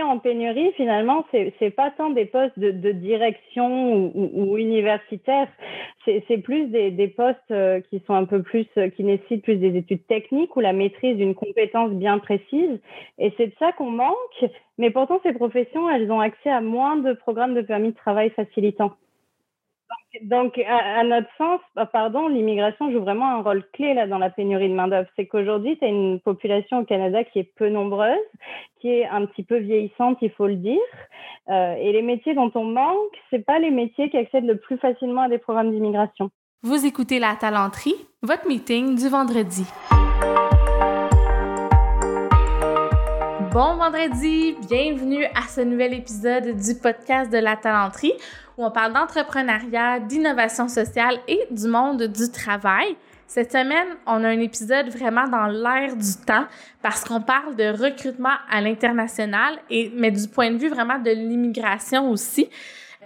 en pénurie, finalement, c'est n'est pas tant des postes de, direction ou, ou, universitaires, c'est plus des, des postes euh, qui sont un peu plus, euh, qui nécessitent plus des études techniques ou la maîtrise d'une compétence bien précise. Et c'est de ça qu'on manque. Mais pourtant, ces professions, elles ont accès à moins de programmes de permis de travail facilitants. Donc, à, notre sens, bah, pardon, l'immigration joue vraiment un rôle clé là dans la pénurie de main-d'œuvre. C'est qu'aujourd'hui, tu as une population au Canada qui est peu nombreuse, qui est un petit peu vieillissante, il faut le dire. Euh, et les métiers dont on manque, c'est pas les métiers qui accèdent le plus facilement à des programmes d'immigration. Vous écoutez La Talenterie, votre meeting du vendredi. Bon vendredi, bienvenue à ce nouvel épisode du podcast de la talenterie où on parle d'entrepreneuriat, d'innovation sociale et du monde du travail. Cette semaine, on a un épisode vraiment dans l'air du temps parce qu'on parle de recrutement à l'international et mais du point de vue vraiment de l'immigration aussi.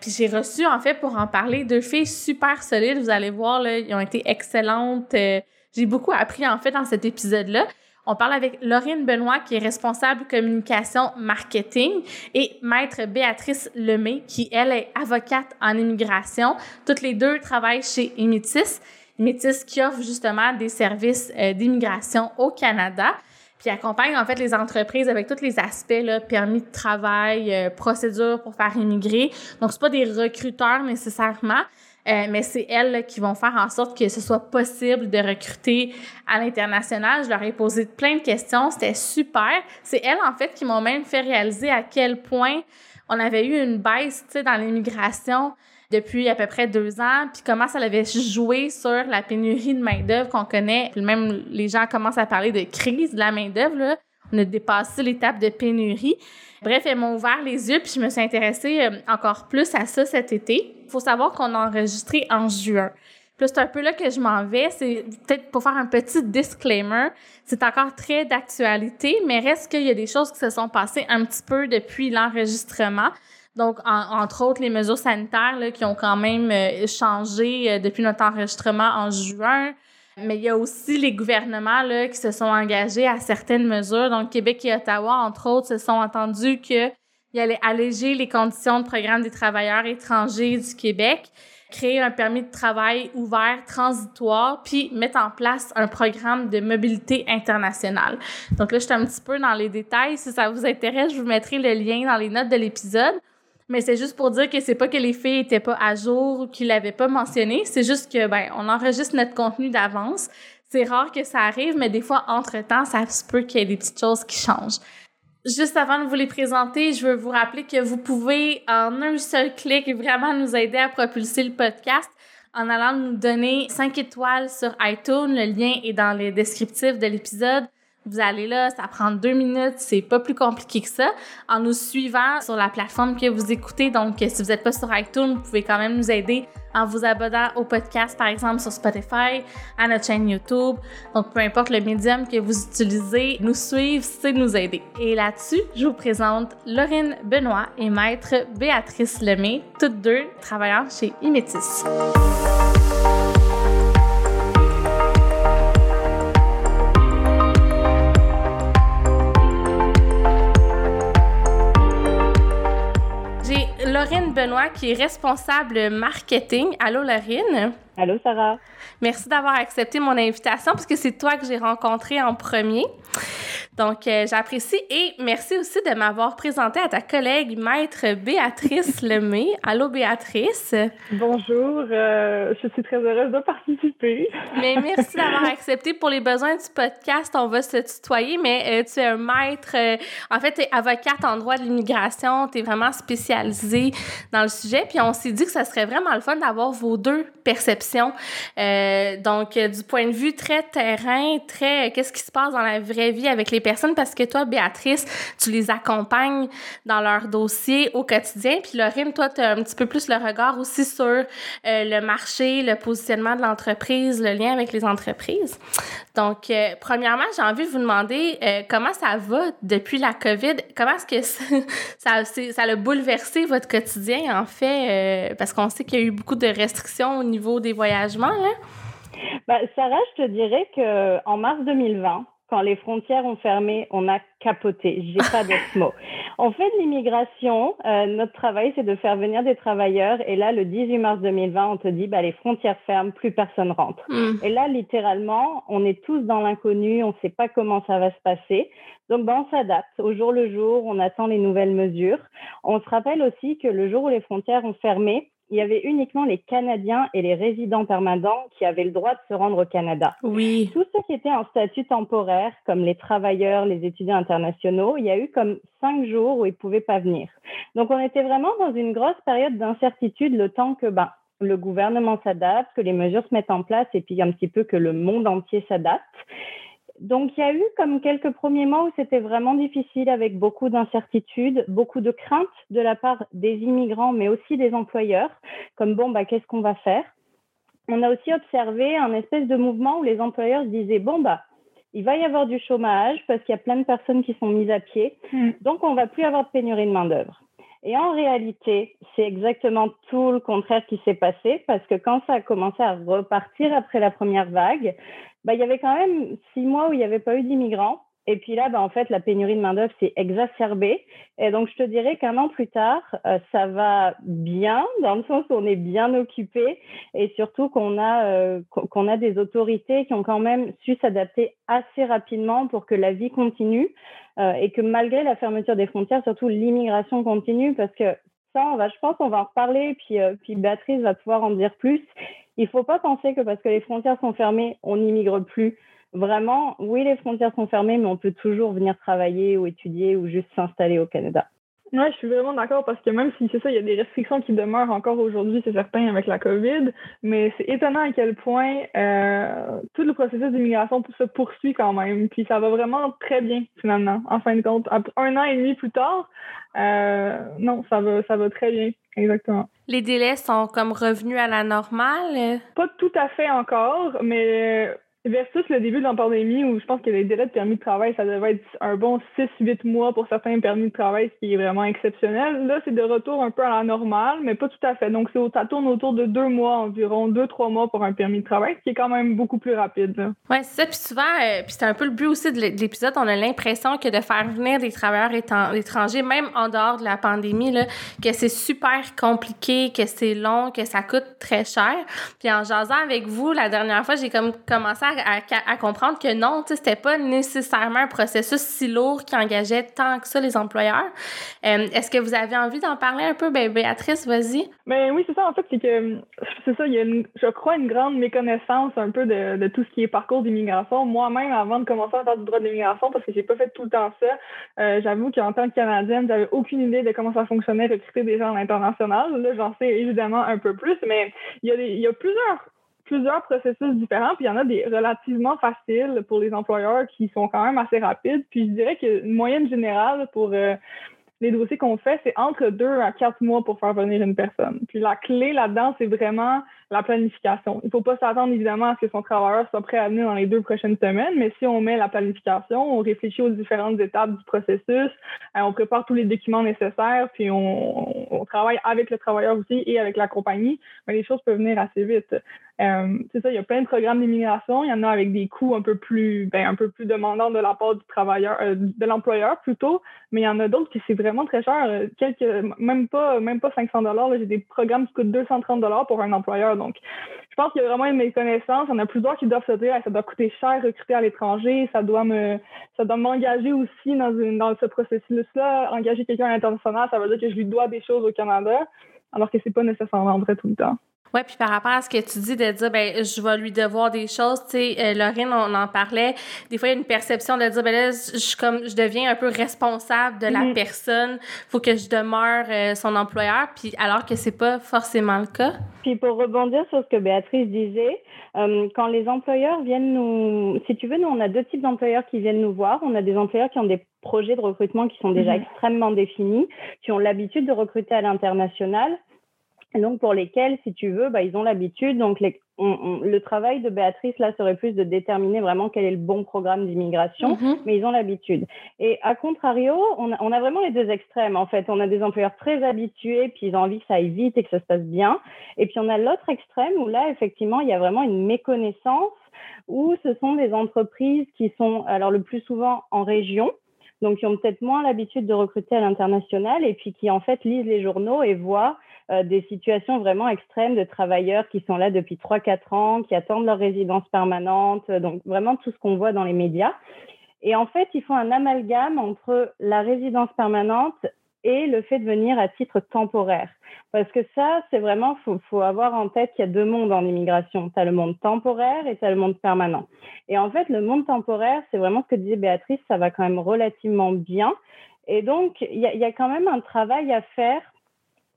Puis j'ai reçu en fait pour en parler deux filles super solides, vous allez voir là, ils ont été excellentes. Euh, j'ai beaucoup appris en fait dans cet épisode-là. On parle avec Laurine Benoît, qui est responsable communication marketing, et maître Béatrice Lemay, qui, elle, est avocate en immigration. Toutes les deux travaillent chez Imitis. Imitis qui offre justement des services euh, d'immigration au Canada puis accompagne en fait les entreprises avec tous les aspects là, permis de travail, euh, procédures pour faire immigrer. Donc c'est pas des recruteurs nécessairement, euh, mais c'est elles qui vont faire en sorte que ce soit possible de recruter à l'international. Je leur ai posé plein de questions, c'était super. C'est elles, en fait, qui m'ont même fait réaliser à quel point on avait eu une baisse dans l'immigration depuis à peu près deux ans, puis comment ça avait joué sur la pénurie de main-d'œuvre qu'on connaît. Puis même les gens commencent à parler de crise de la main-d'œuvre. On a dépassé l'étape de pénurie. Bref, elles m'ont ouvert les yeux, puis je me suis intéressée euh, encore plus à ça cet été. Il faut savoir qu'on a enregistré en juin. Puis c'est un peu là que je m'en vais. C'est peut-être pour faire un petit disclaimer. C'est encore très d'actualité, mais reste qu'il y a des choses qui se sont passées un petit peu depuis l'enregistrement. Donc, entre autres, les mesures sanitaires là, qui ont quand même euh, changé euh, depuis notre enregistrement en juin. Mais il y a aussi les gouvernements là, qui se sont engagés à certaines mesures. Donc, Québec et Ottawa, entre autres, se sont entendus qu'ils allaient alléger les conditions de programme des travailleurs étrangers du Québec, créer un permis de travail ouvert transitoire, puis mettre en place un programme de mobilité internationale. Donc là, je suis un petit peu dans les détails. Si ça vous intéresse, je vous mettrai le lien dans les notes de l'épisode. Mais c'est juste pour dire que c'est pas que les filles étaient pas à jour ou qu'ils l'avaient pas mentionné. C'est juste que, ben, on enregistre notre contenu d'avance. C'est rare que ça arrive, mais des fois, entre-temps, ça se peut qu'il y ait des petites choses qui changent. Juste avant de vous les présenter, je veux vous rappeler que vous pouvez, en un seul clic, vraiment nous aider à propulser le podcast en allant nous donner 5 étoiles sur iTunes. Le lien est dans les descriptifs de l'épisode. Vous allez là, ça prend deux minutes, c'est pas plus compliqué que ça. En nous suivant sur la plateforme que vous écoutez, donc si vous n'êtes pas sur iTunes, vous pouvez quand même nous aider en vous abonnant au podcast, par exemple sur Spotify, à notre chaîne YouTube. Donc peu importe le médium que vous utilisez, nous suivre, c'est nous aider. Et là-dessus, je vous présente Lorraine Benoît et maître Béatrice Lemay, toutes deux travaillant chez Imétis. Benoît, qui est responsable marketing. Allô, Lorraine? Allô, Sarah? Merci d'avoir accepté mon invitation parce que c'est toi que j'ai rencontré en premier. Donc, euh, j'apprécie et merci aussi de m'avoir présenté à ta collègue maître Béatrice Lemay. Allô, Béatrice? Bonjour, euh, je suis très heureuse de participer. Mais merci d'avoir accepté pour les besoins du podcast. On va se tutoyer, mais euh, tu es un maître. en fait, tu es avocate en droit de l'immigration. Tu es vraiment spécialisée dans le sujet. Puis on s'est dit que ça serait vraiment le fun d'avoir vos deux perceptions. Donc, du point de vue très terrain, très qu'est-ce qui se passe dans la vraie vie avec les personnes? Parce que toi, Béatrice, tu les accompagnes dans leur dossier au quotidien. Puis Lorine, toi, tu as un petit peu plus le regard aussi sur euh, le marché, le positionnement de l'entreprise, le lien avec les entreprises. Donc, euh, premièrement, j'ai envie de vous demander euh, comment ça va depuis la COVID? Comment est-ce que ça, ça, a bouleversé votre quotidien, en fait? parce qu'on sait qu'il y a eu beaucoup de restrictions au niveau des voyagements, là? Ben, Sarah, je te dirais que en mars 2020, quand les frontières ont fermé, on a capoté. J'ai pas d'autre mot. On fait de l'immigration. Euh, notre travail, c'est de faire venir des travailleurs. Et là, le 18 mars 2020, on te dit, bah, les frontières ferment, plus personne rentre. Hmm. Et là, littéralement, on est tous dans l'inconnu. On ne sait pas comment ça va se passer. Donc, bah, on s'adapte au jour le jour. On attend les nouvelles mesures. On se rappelle aussi que le jour où les frontières ont fermé, il y avait uniquement les Canadiens et les résidents permanents qui avaient le droit de se rendre au Canada. Oui. Tous ceux qui étaient en statut temporaire, comme les travailleurs, les étudiants internationaux, il y a eu comme cinq jours où ils pouvaient pas venir. Donc, on était vraiment dans une grosse période d'incertitude le temps que, ben, le gouvernement s'adapte, que les mesures se mettent en place et puis un petit peu que le monde entier s'adapte donc, il y a eu comme quelques premiers mois où c'était vraiment difficile avec beaucoup d'incertitudes, beaucoup de craintes de la part des immigrants, mais aussi des employeurs, comme bon, bah, qu'est-ce qu'on va faire? On a aussi observé un espèce de mouvement où les employeurs se disaient, bon, bah, il va y avoir du chômage parce qu'il y a plein de personnes qui sont mises à pied, mm. donc on va plus avoir de pénurie de main-d'œuvre. Et en réalité, c'est exactement tout le contraire qui s'est passé parce que quand ça a commencé à repartir après la première vague, bah, il y avait quand même six mois où il n'y avait pas eu d'immigrants. Et puis là, bah, en fait, la pénurie de main-d'œuvre s'est exacerbée. Et donc, je te dirais qu'un an plus tard, euh, ça va bien, dans le sens où on est bien occupé et surtout qu'on a, euh, qu'on a des autorités qui ont quand même su s'adapter assez rapidement pour que la vie continue euh, et que malgré la fermeture des frontières, surtout l'immigration continue parce que ça, on va, je pense, on va en reparler. Puis, puis Béatrice va pouvoir en dire plus. Il ne faut pas penser que parce que les frontières sont fermées, on n'immigre plus. Vraiment, oui, les frontières sont fermées, mais on peut toujours venir travailler ou étudier ou juste s'installer au Canada. Oui, je suis vraiment d'accord parce que même si c'est ça, il y a des restrictions qui demeurent encore aujourd'hui, c'est certain, avec la COVID, mais c'est étonnant à quel point euh, tout le processus d'immigration se poursuit quand même. Puis ça va vraiment très bien, finalement, en fin de compte. Un an et demi plus tard, euh, non, ça va, ça va très bien, exactement. Les délais sont comme revenus à la normale? Pas tout à fait encore, mais Versus le début de la pandémie où je pense que les délais de permis de travail, ça devait être un bon 6-8 mois pour certains permis de travail, ce qui est vraiment exceptionnel. Là, c'est de retour un peu à la normale, mais pas tout à fait. Donc, ça tourne autour de deux mois environ, deux, trois mois pour un permis de travail, ce qui est quand même beaucoup plus rapide. Oui, c'est ça. Puis souvent, euh, puis c'est un peu le but aussi de l'épisode, on a l'impression que de faire venir des travailleurs étrangers, même en dehors de la pandémie, là, que c'est super compliqué, que c'est long, que ça coûte très cher. Puis en jasant avec vous, la dernière fois, j'ai comme commencé à à, comprendre que non, c'était pas nécessairement un processus si lourd qui engageait tant que ça les employeurs. Euh, est-ce que vous avez envie d'en parler un peu, ben, Béatrice, vas-y? Ben oui, c'est ça. En fait, c'est que c'est ça, il y a, je crois, une grande méconnaissance un peu de, tout ce qui est parcours d'immigration. Moi-même, avant de commencer à faire du droit d'immigration, parce que j'ai pas fait tout le temps ça, euh, j'avoue qu'en tant que Canadienne, j'avais aucune idée de comment ça fonctionnait recruter des gens à l'international. Là, j'en sais évidemment un peu plus, mais il y a plusieurs plusieurs processus différents, puis il y en a des relativement faciles pour les employeurs qui sont quand même assez rapides. Puis je dirais qu'une moyenne générale pour euh, les dossiers qu'on fait, c'est entre deux à quatre mois pour faire venir une personne. Puis la clé là-dedans, c'est vraiment la planification. Il ne faut pas s'attendre évidemment à ce que son travailleur soit prêt à venir dans les deux prochaines semaines, mais si on met la planification, on réfléchit aux différentes étapes du processus, euh, on prépare tous les documents nécessaires, puis on, travaille avec le travailleur aussi et avec la compagnie, les choses peuvent venir assez vite. Euh, c'est ça, il y a plein de programmes d'immigration. Il y en a avec des coûts un peu plus, ben, un peu plus demandants de la part du travailleur, euh, de l'employeur plutôt, mais il y en a d'autres qui c'est vraiment très cher. Euh, quelques, même pas, même pas 500 dollars. J'ai des programmes qui coûtent 230 dollars pour un employeur. Donc, je pense qu'il y a vraiment une méconnaissance. Il y en a plusieurs qui doivent se dire, ça doit coûter cher recruter à l'étranger. Ça doit me, ça doit m'engager aussi dans dans ce processus-là. Engager quelqu'un à l'international, ça veut dire que je lui dois des choses au Canada, alors que c'est pas nécessairement vrai tout le temps. Oui, puis par rapport à ce que tu dis de dire, ben je vais lui devoir des choses, tu sais, euh, Lorraine, on en parlait, des fois, il y a une perception de dire, ben là, je, comme, je deviens un peu responsable de la mm-hmm. personne, faut que je demeure euh, son employeur, puis alors que c'est pas forcément le cas. Puis pour rebondir sur ce que Béatrice disait, euh, quand les employeurs viennent nous, si tu veux, nous, on a deux types d'employeurs qui viennent nous voir. On a des employeurs qui ont des projets de recrutement qui sont déjà mm-hmm. extrêmement définis, qui ont l'habitude de recruter à l'international donc pour lesquels, si tu veux, bah, ils ont l'habitude. Donc le travail de Béatrice là serait plus de déterminer vraiment quel est le bon programme d'immigration, mm-hmm. mais ils ont l'habitude. Et à contrario, on a, on a, vraiment les deux extrêmes. En fait, on a des employeurs très habitués, puis ils ont envie que ça aille vite et que ça se passe bien. Et puis on a l'autre extrême où là, effectivement, il y a vraiment une méconnaissance ou ce sont des entreprises qui sont, alors le plus souvent en région, donc qui ont peut-être moins l'habitude de recruter à l'international et puis qui en fait lisent les journaux et voient euh, des situations vraiment extrêmes de travailleurs qui sont là depuis 3-4 ans, qui attendent leur résidence permanente, donc vraiment tout ce qu'on voit dans les médias. Et en fait, ils font un amalgame entre la résidence permanente et le fait de venir à titre temporaire. Parce que ça, c'est vraiment, faut, faut avoir en tête qu'il y a deux mondes en immigration. Tu as le monde temporaire et tu as le monde permanent. Et en fait, le monde temporaire, c'est vraiment ce que disait Béatrice, ça va quand même relativement bien. Et donc, il y a quand même un travail à faire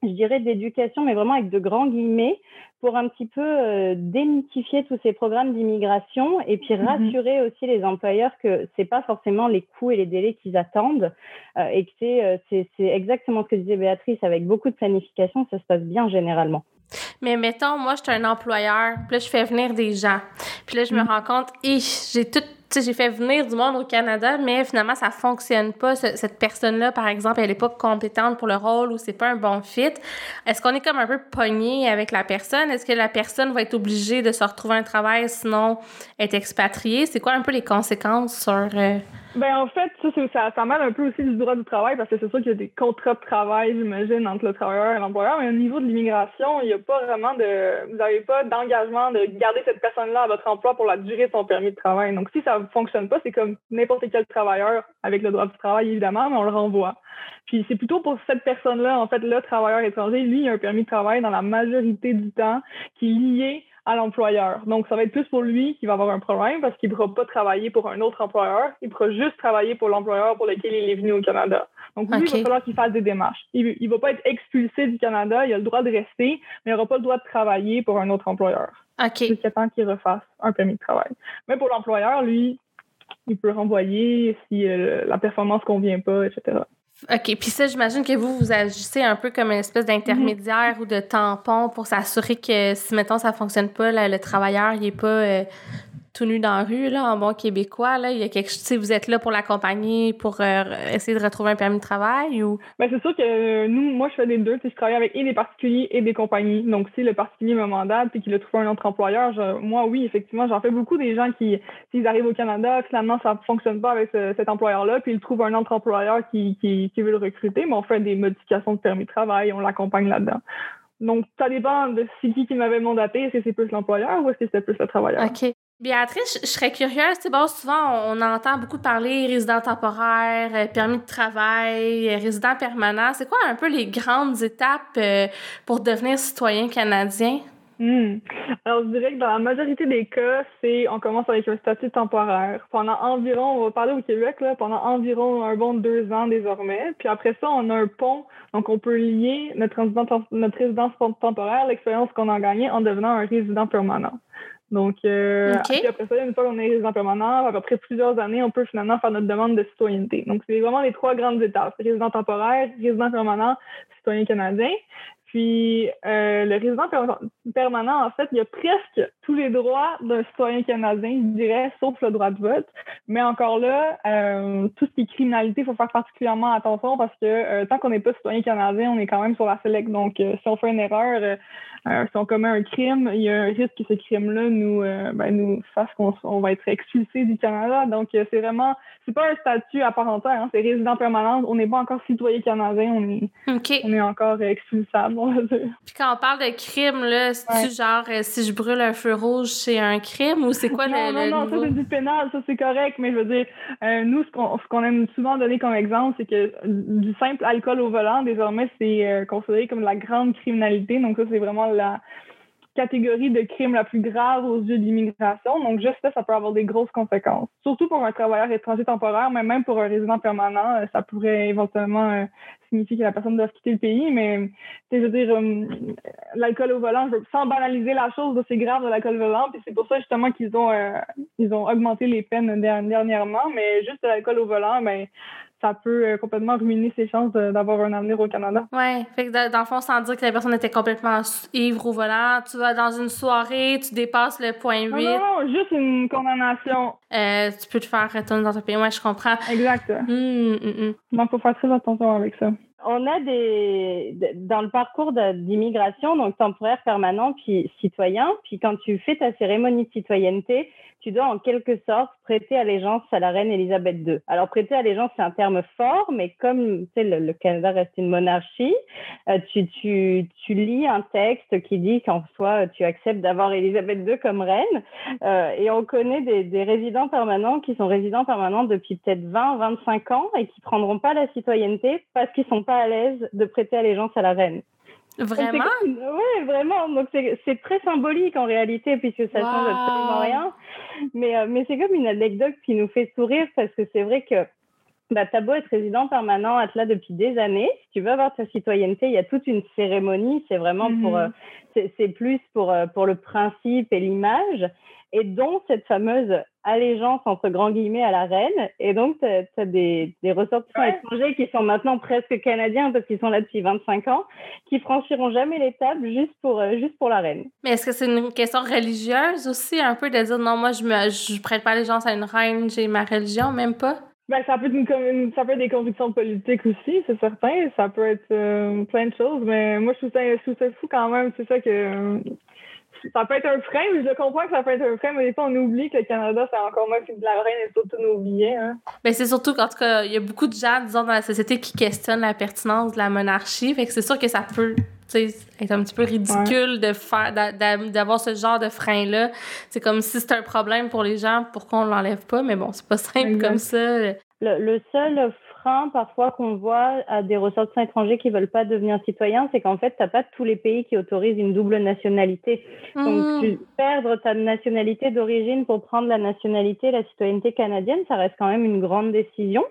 je dirais, d'éducation, mais vraiment avec de grands guillemets, pour un petit peu euh, démythifier tous ces programmes d'immigration et puis mhm. rassurer aussi les employeurs que c'est pas forcément les coûts et les délais qu'ils attendent euh, et que euh, c'est c'est exactement ce que disait Béatrice avec beaucoup de planification, ça se passe bien généralement. Mais mettons, moi, je suis un employeur, puis là, je fais venir des gens. Puis là, je me mhm. rends compte, j'ai tout sais, j'ai fait venir du monde au Canada, mais finalement, ça fonctionne pas. cette personne-là, par exemple, elle est pas compétente pour le rôle ou c'est pas un bon fit. Est-ce qu'on est comme un peu pogné avec la personne? Est-ce que la personne va être obligée de se retrouver un travail sinon être expatriée? C'est quoi un peu les conséquences sur... Euh, ben en fait, ça, ça, ça mêle un peu aussi du droit du travail parce que c'est sûr qu'il y a des contrats de travail, j'imagine, entre le travailleur et l'employeur, mais au niveau de l'immigration, il n'y a pas vraiment de. Vous n'avez pas d'engagement de garder cette personne-là à votre emploi pour la durée de son permis de travail. Donc si ça ne fonctionne pas, c'est comme n'importe quel travailleur avec le droit du travail, évidemment, mais on le renvoie. Puis c'est plutôt pour cette personne-là, en fait, le travailleur étranger, lui, il a un permis de travail dans la majorité du temps qui est lié à l'employeur. Donc, ça va être plus pour lui qui va avoir un problème parce qu'il ne pourra pas travailler pour un autre employeur. Il pourra juste travailler pour l'employeur pour lequel il est venu au Canada. Donc, lui, il va falloir qu'il fasse des démarches. Il ne va pas être expulsé du Canada. Il a le droit de rester, mais il n'aura pas le droit de travailler pour un autre employeur. OK. Jusqu'à temps qu'il refasse un permis de travail. Mais pour l'employeur, lui, il peut renvoyer si euh, la performance ne convient pas, etc. OK. Puis ça, j'imagine que vous, vous agissez un peu comme une espèce d'intermédiaire ou de tampon pour s'assurer que si, mettons, ça fonctionne pas, le travailleur, il est pas euh, tout nu dans la rue, là, en bon québécois, là, il y a quelque chose, vous êtes là pour l'accompagner, pour euh, essayer de retrouver un permis de travail ou? Ben, c'est sûr que euh, nous, moi, je fais des deux, je travaille avec et des particuliers et des compagnies. Donc, si le particulier me mandate et qu'il a trouvé un autre employeur, moi, oui, effectivement, j'en fais beaucoup des gens qui, s'ils arrivent au Canada, finalement, ça fonctionne pas avec cet employeur-là, puis ils trouvent un autre employeur qui, qui, qui veut le recruter, mais on fait des modifications de permis de travail, on l'accompagne là-dedans. Donc, ça dépend de c'est qui qui m'avait mandaté. Est-ce que c'est plus l'employeur ou est-ce que c'est plus le travailleur? OK. Béatrice, je serais curieuse. Tu bon, souvent, on entend beaucoup parler résident temporaire, euh, permis de travail, euh, résident permanent. C'est quoi un peu les grandes étapes euh, pour devenir citoyen canadien? Hmm. Alors, je dirais que dans la majorité des cas, c'est on commence avec un statut temporaire. Pendant environ, on va parler au Québec, là, pendant environ un bon deux ans désormais. Puis après ça, on a un pont. Donc, on peut lier notre, notre résidence temporaire, l'expérience qu'on a gagnée en devenant un résident permanent. Donc, euh, après ça, une fois qu'on est résident permanent, après plusieurs années, on peut finalement faire notre demande de citoyenneté. Donc, c'est vraiment les trois grandes étapes. Résident temporaire, résident permanent, citoyen canadien. Puis euh, le résident permanent, en fait, il y a presque tous les droits d'un citoyen canadien, je dirais, sauf le droit de vote. Mais encore là, euh, tout ce qui est criminalité, il faut faire particulièrement attention parce que euh, tant qu'on n'est pas citoyen canadien, on est quand même sur la select. Donc, si on fait une erreur, si on commet un crime, il y a un risque que ce crime-là nous, ben, nous fasse qu'on va être expulsé du Canada. Donc, c'est vraiment, c'est pas un statut à part entière, hein, c'est résident permanent. On n'est pas encore citoyen canadien, on est, on est encore expulsable. Puis quand on parle de crime, là, c'est-tu genre euh, si je brûle un feu rouge, c'est un crime ou c'est quoi non, le. Non, non, ça c'est du pénal, ça c'est correct, mais je veux dire, euh, nous, ce qu'on, ce qu'on aime souvent donner comme exemple, c'est que du simple alcool au volant, désormais, c'est euh, considéré comme la grande criminalité. Donc, ça, c'est vraiment la catégorie de crime la plus grave aux yeux de l'immigration. Donc, juste ça, ça peut avoir des grosses conséquences. Surtout pour un travailleur étranger temporaire, mais même pour un résident permanent, ça pourrait éventuellement signifie que la personne doit quitter le pays, mais je veux dire, euh, l'alcool au volant, je veux, sans banaliser la chose, c'est grave de l'alcool au volant, puis c'est pour ça justement qu'ils ont euh, ont augmenté les peines dernièrement, mais juste l'alcool au volant, ben ça peut euh, complètement ruiner ses chances d'avoir un avenir au Canada. Oui, fait que dans le fond, sans dire que la personne était complètement ivre au volant, tu vas dans une soirée, tu dépasses le point 8. Non, non, juste une condamnation. tu peux te faire retourner dans ton pays. Ouais, je comprends. Exact. Hum, hum, hum. Donc, faut faire très attention avec ça. On a des dans le parcours d'immigration, donc temporaire, permanent, puis citoyen. Puis quand tu fais ta cérémonie de citoyenneté, tu dois en quelque sorte prêter allégeance à la reine Elisabeth II. Alors prêter allégeance, c'est un terme fort, mais comme tu sais, le, Canada reste une monarchie, euh, tu, tu, tu lis un texte qui dit qu'en soi, tu acceptes d'avoir Elisabeth II comme reine. Euh, et on connaît des, des, résidents permanents qui sont résidents permanents depuis peut-être 20, 25 ans et qui prendront pas la citoyenneté parce qu'ils sont pas à l'aise de prêter allégeance à la reine. Vraiment? Oui, vraiment. Donc, c'est très symbolique en réalité, puisque ça change absolument rien. Mais, euh, mais c'est comme une anecdote qui nous fait sourire parce que c'est vrai que bah, t'as beau être résident permanent à là depuis des années, si tu veux avoir ta citoyenneté, il y a toute une cérémonie. C'est vraiment pour, mm-hmm. euh, c'est plus pour, euh, pour le principe et l'image et dont cette fameuse allégeance entre grands guillemets à la reine. Et donc, tu as, des, des ressortissants étrangers qui sont maintenant presque canadiens parce qu'ils sont là depuis 25 ans, qui franchiront jamais l'étape juste pour, euh, juste pour la reine. Mais est-ce que c'est une question religieuse aussi, un peu de dire non, moi, je je prête pas allégeance à une reine, j'ai ma religion, même pas? Ben, ça, peut être une, ça peut être des convictions politiques aussi, c'est certain. Ça peut être euh, plein de choses, mais moi, je trouve ça, je trouve ça fou quand même. C'est ça que ça peut être un frein, mais je comprends que ça peut être un frein, mais des fois, on oublie que le Canada, c'est encore moins que de la reine et surtout nos billets. Hein. Ben, c'est surtout qu'en tout cas, il y a beaucoup de gens, disons, dans la société qui questionnent la pertinence de la monarchie. Fait que c'est sûr que ça peut être un petit peu ridicule de faire d'avoir ce genre de frein-là. C'est comme si c'était un problème pour les gens, pourquoi on l'enlève pas, mais bon, c'est pas simple comme ça. le seul parfois qu'on voit à des ressortissants étrangers qui veulent pas devenir citoyens, c'est qu'en fait, tu n'as pas tous les pays qui autorisent une double nationalité. Donc, mmh. perdre ta nationalité d'origine pour prendre la nationalité, la citoyenneté canadienne, ça reste quand même une grande décision.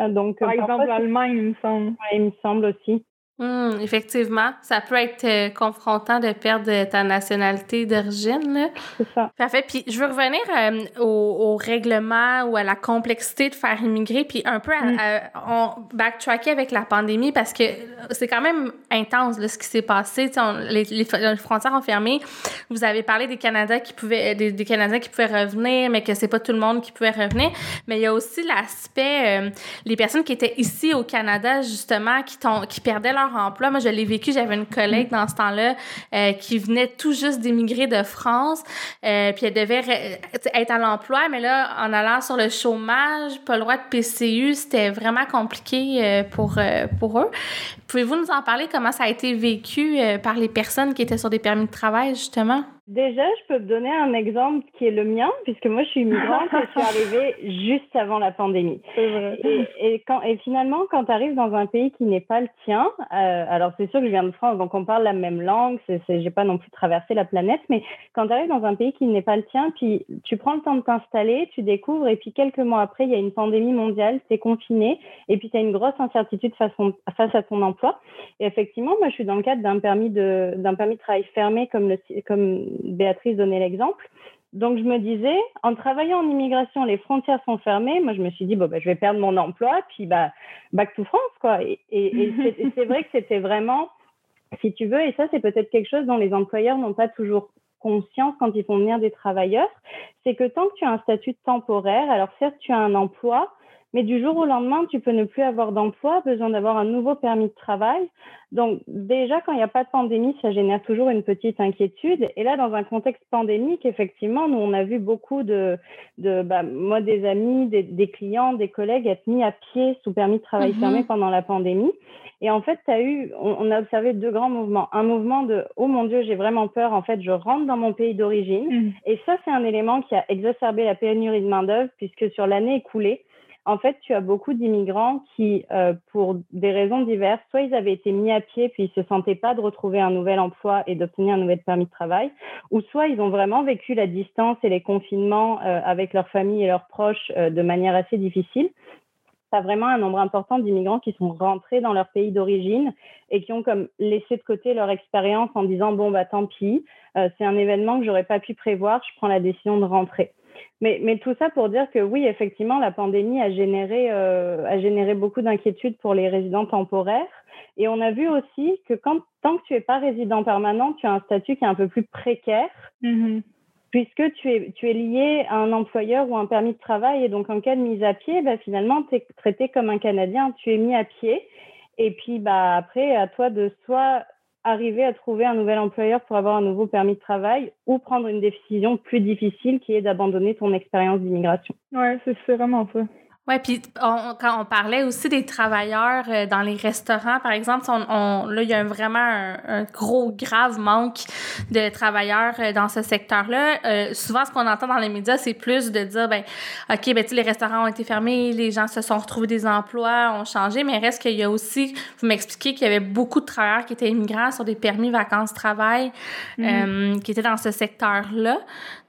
Euh, donc, Par exemple, l'Allemagne, il me semble. il me semble aussi. Hum, effectivement, ça peut être euh, confrontant de perdre ta nationalité d'origine. C'est ça. Parfait. Puis je veux revenir euh, au, au, règlement ou à la complexité de faire immigrer, puis un peu hum. on backtracker avec la pandémie parce que c'est quand même intense là, ce qui s'est passé. les, les, frontières ont fermé. Vous avez parlé des Canadiens qui pouvaient, des, des, Canadiens qui pouvaient revenir, mais que c'est pas tout le monde qui pouvait revenir. Mais il y a aussi l'aspect, euh, les personnes qui étaient ici au Canada justement, qui, qui perdaient leur emploi. Moi, je l'ai vécu. J'avais une collègue dans ce temps-là euh, qui venait tout juste d'émigrer de France. Euh, puis elle devait être à l'emploi, mais là, en allant sur le chômage, pas le droit de PCU, c'était vraiment compliqué euh, pour, pour eux. Pouvez-vous nous en parler? Comment ça a été vécu par les personnes qui étaient sur des permis de travail, justement? Déjà, je peux te donner un exemple qui est le mien, puisque moi, je suis immigrante et je suis arrivée juste avant la pandémie. Vrai. Et, et, quand, et finalement, quand tu arrives dans un pays qui n'est pas le tien, euh, alors c'est sûr que je viens de France, donc on parle la même langue, je n'ai pas non plus traversé la planète, mais quand tu arrives dans un pays qui n'est pas le tien, puis tu prends le temps de t'installer, tu découvres, et puis quelques mois après, il y a une pandémie mondiale, tu es confiné, et puis tu as une grosse incertitude face, face à ton emploi. Et effectivement, moi, je suis dans le cadre d'un permis de, d'un permis de travail fermé, comme le, comme Béatrice donnait l'exemple. Donc, je me disais, en travaillant en immigration, les frontières sont fermées. Moi, je me suis dit, bon, bah, je vais perdre mon emploi, puis bah, back to France, quoi. Et, et, c'est vrai que c'était vraiment, si tu veux, et ça, c'est peut-être quelque chose dont les employeurs n'ont pas toujours conscience quand ils font venir des travailleurs, c'est que tant que tu as un statut temporaire, alors certes, tu as un emploi, mais du jour au lendemain, tu peux ne plus avoir d'emploi, besoin d'avoir un nouveau permis de travail. Donc déjà, quand il n'y a pas de pandémie, ça génère toujours une petite inquiétude. Et là, dans un contexte pandémique, effectivement, nous, on a vu beaucoup de, de bah, moi, des amis, des, des, clients, des collègues être mis à pied sous permis de travail mm-hmm. fermé pendant la pandémie. Et en fait, as eu, on, a observé deux grands mouvements. Un mouvement de oh mon Dieu, j'ai vraiment peur. En fait, je rentre dans mon pays d'origine. Mm. Et ça, c'est un élément qui a exacerbé la pénurie de main d'œuvre puisque sur l'année écoulée, en fait, tu as beaucoup d'immigrants qui, euh, pour des raisons diverses, soit ils avaient été mis à pied puis ils se sentaient pas de retrouver un nouvel emploi et d'obtenir un nouvel permis de travail, ou soit ils ont vraiment vécu la distance et les confinements euh, avec leur famille et leurs proches euh, de manière assez difficile. Tu vraiment un nombre important d'immigrants qui sont rentrés dans leur pays d'origine et qui ont comme laissé de côté leur expérience en disant bon bah tant pis, c'est un événement que j'aurais pas pu prévoir, je prends la décision de rentrer. Mais, mais, tout ça pour dire que oui, effectivement, la pandémie a généré, euh, a généré beaucoup d'inquiétudes pour les résidents temporaires. Et on a vu aussi que quand, tant que tu n'es pas résident permanent, tu as un statut qui est un peu plus précaire, mm-hmm. puisque tu es, tu es lié à un employeur ou un permis de travail. Et donc, en cas de mise à pied, bah, finalement, tu es traité comme un Canadien, tu es mis à pied. Et puis, bah, après, à toi de soit arriver à trouver un nouvel employeur pour avoir un nouveau permis de travail ou prendre une décision plus difficile qui est d'abandonner ton expérience d'immigration. Ouais, c'est vraiment ça. Oui, puis quand on parlait aussi des travailleurs euh, dans les restaurants, par exemple, on, là, il y a vraiment un, gros, grave manque de travailleurs euh, dans ce secteur-là. Euh, souvent, ce qu'on entend dans les médias, c'est plus de dire, ben, OK, ben, tu les restaurants ont été fermés, les gens se sont retrouvés des emplois, ont changé, mais reste qu'il y a aussi, vous m'expliquez qu'il y avait beaucoup de travailleurs qui étaient immigrants sur des permis vacances-travail, mm-hmm. qui étaient dans ce secteur-là.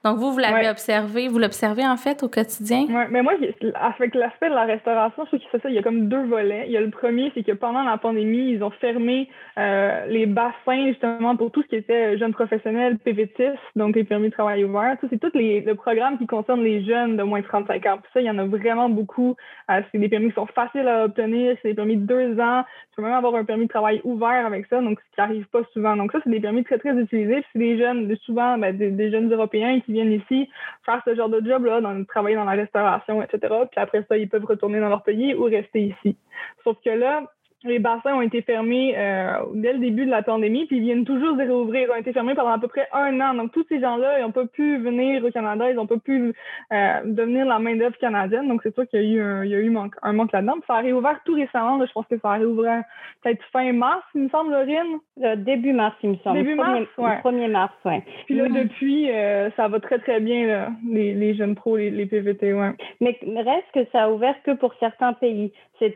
Donc, vous, vous l'avez observé, vous l'observez en fait au quotidien? Oui, mais moi, avec l'aspect de la restauration, je trouve que ça, il y a comme deux volets. Il y a le premier, c'est que pendant la pandémie, ils ont fermé euh, les bassins justement pour tout ce qui était jeunes professionnels, PVTIS, donc les permis de travail ouverts. Ça, c'est tous les le programme qui concerne les jeunes de moins de 35 ans. Puis ça, il y en a vraiment beaucoup. Euh, c'est des permis qui sont faciles à obtenir, c'est des permis de deux ans. Tu peux même avoir un permis de travail ouvert avec ça, donc ce qui n'arrive pas souvent. Donc ça, c'est des permis très, très utilisés. c'est des jeunes, souvent ben, des, jeunes Européens qui viennent ici faire ce genre de job-là, dans, travailler dans la restauration, etc. Puis après ça, ils peuvent retourner dans leur pays ou rester ici. Sauf que là, les bassins ont été fermés euh, dès le début de la pandémie, puis ils viennent toujours de réouvrir. Ils ont été fermés pendant à peu près un an. Donc, tous ces gens-là, ils n'ont pas pu venir au Canada, ils n'ont pas pu euh, devenir la main-d'œuvre canadienne. Donc, c'est sûr qu'il y a eu un, il y a eu manque, un manque là-dedans. ça a réouvert tout récemment. je pense que ça a réouvert peut-être fin mars, il me semble, Laurine. Le début mars, il me semble. Début mars, ouais. 1er mars, oui. Puis là, depuis, euh, ça va très, très bien, là, les, les jeunes pros, les, les PVT, ouais. Mais reste que ça a ouvert que pour certains pays. C'est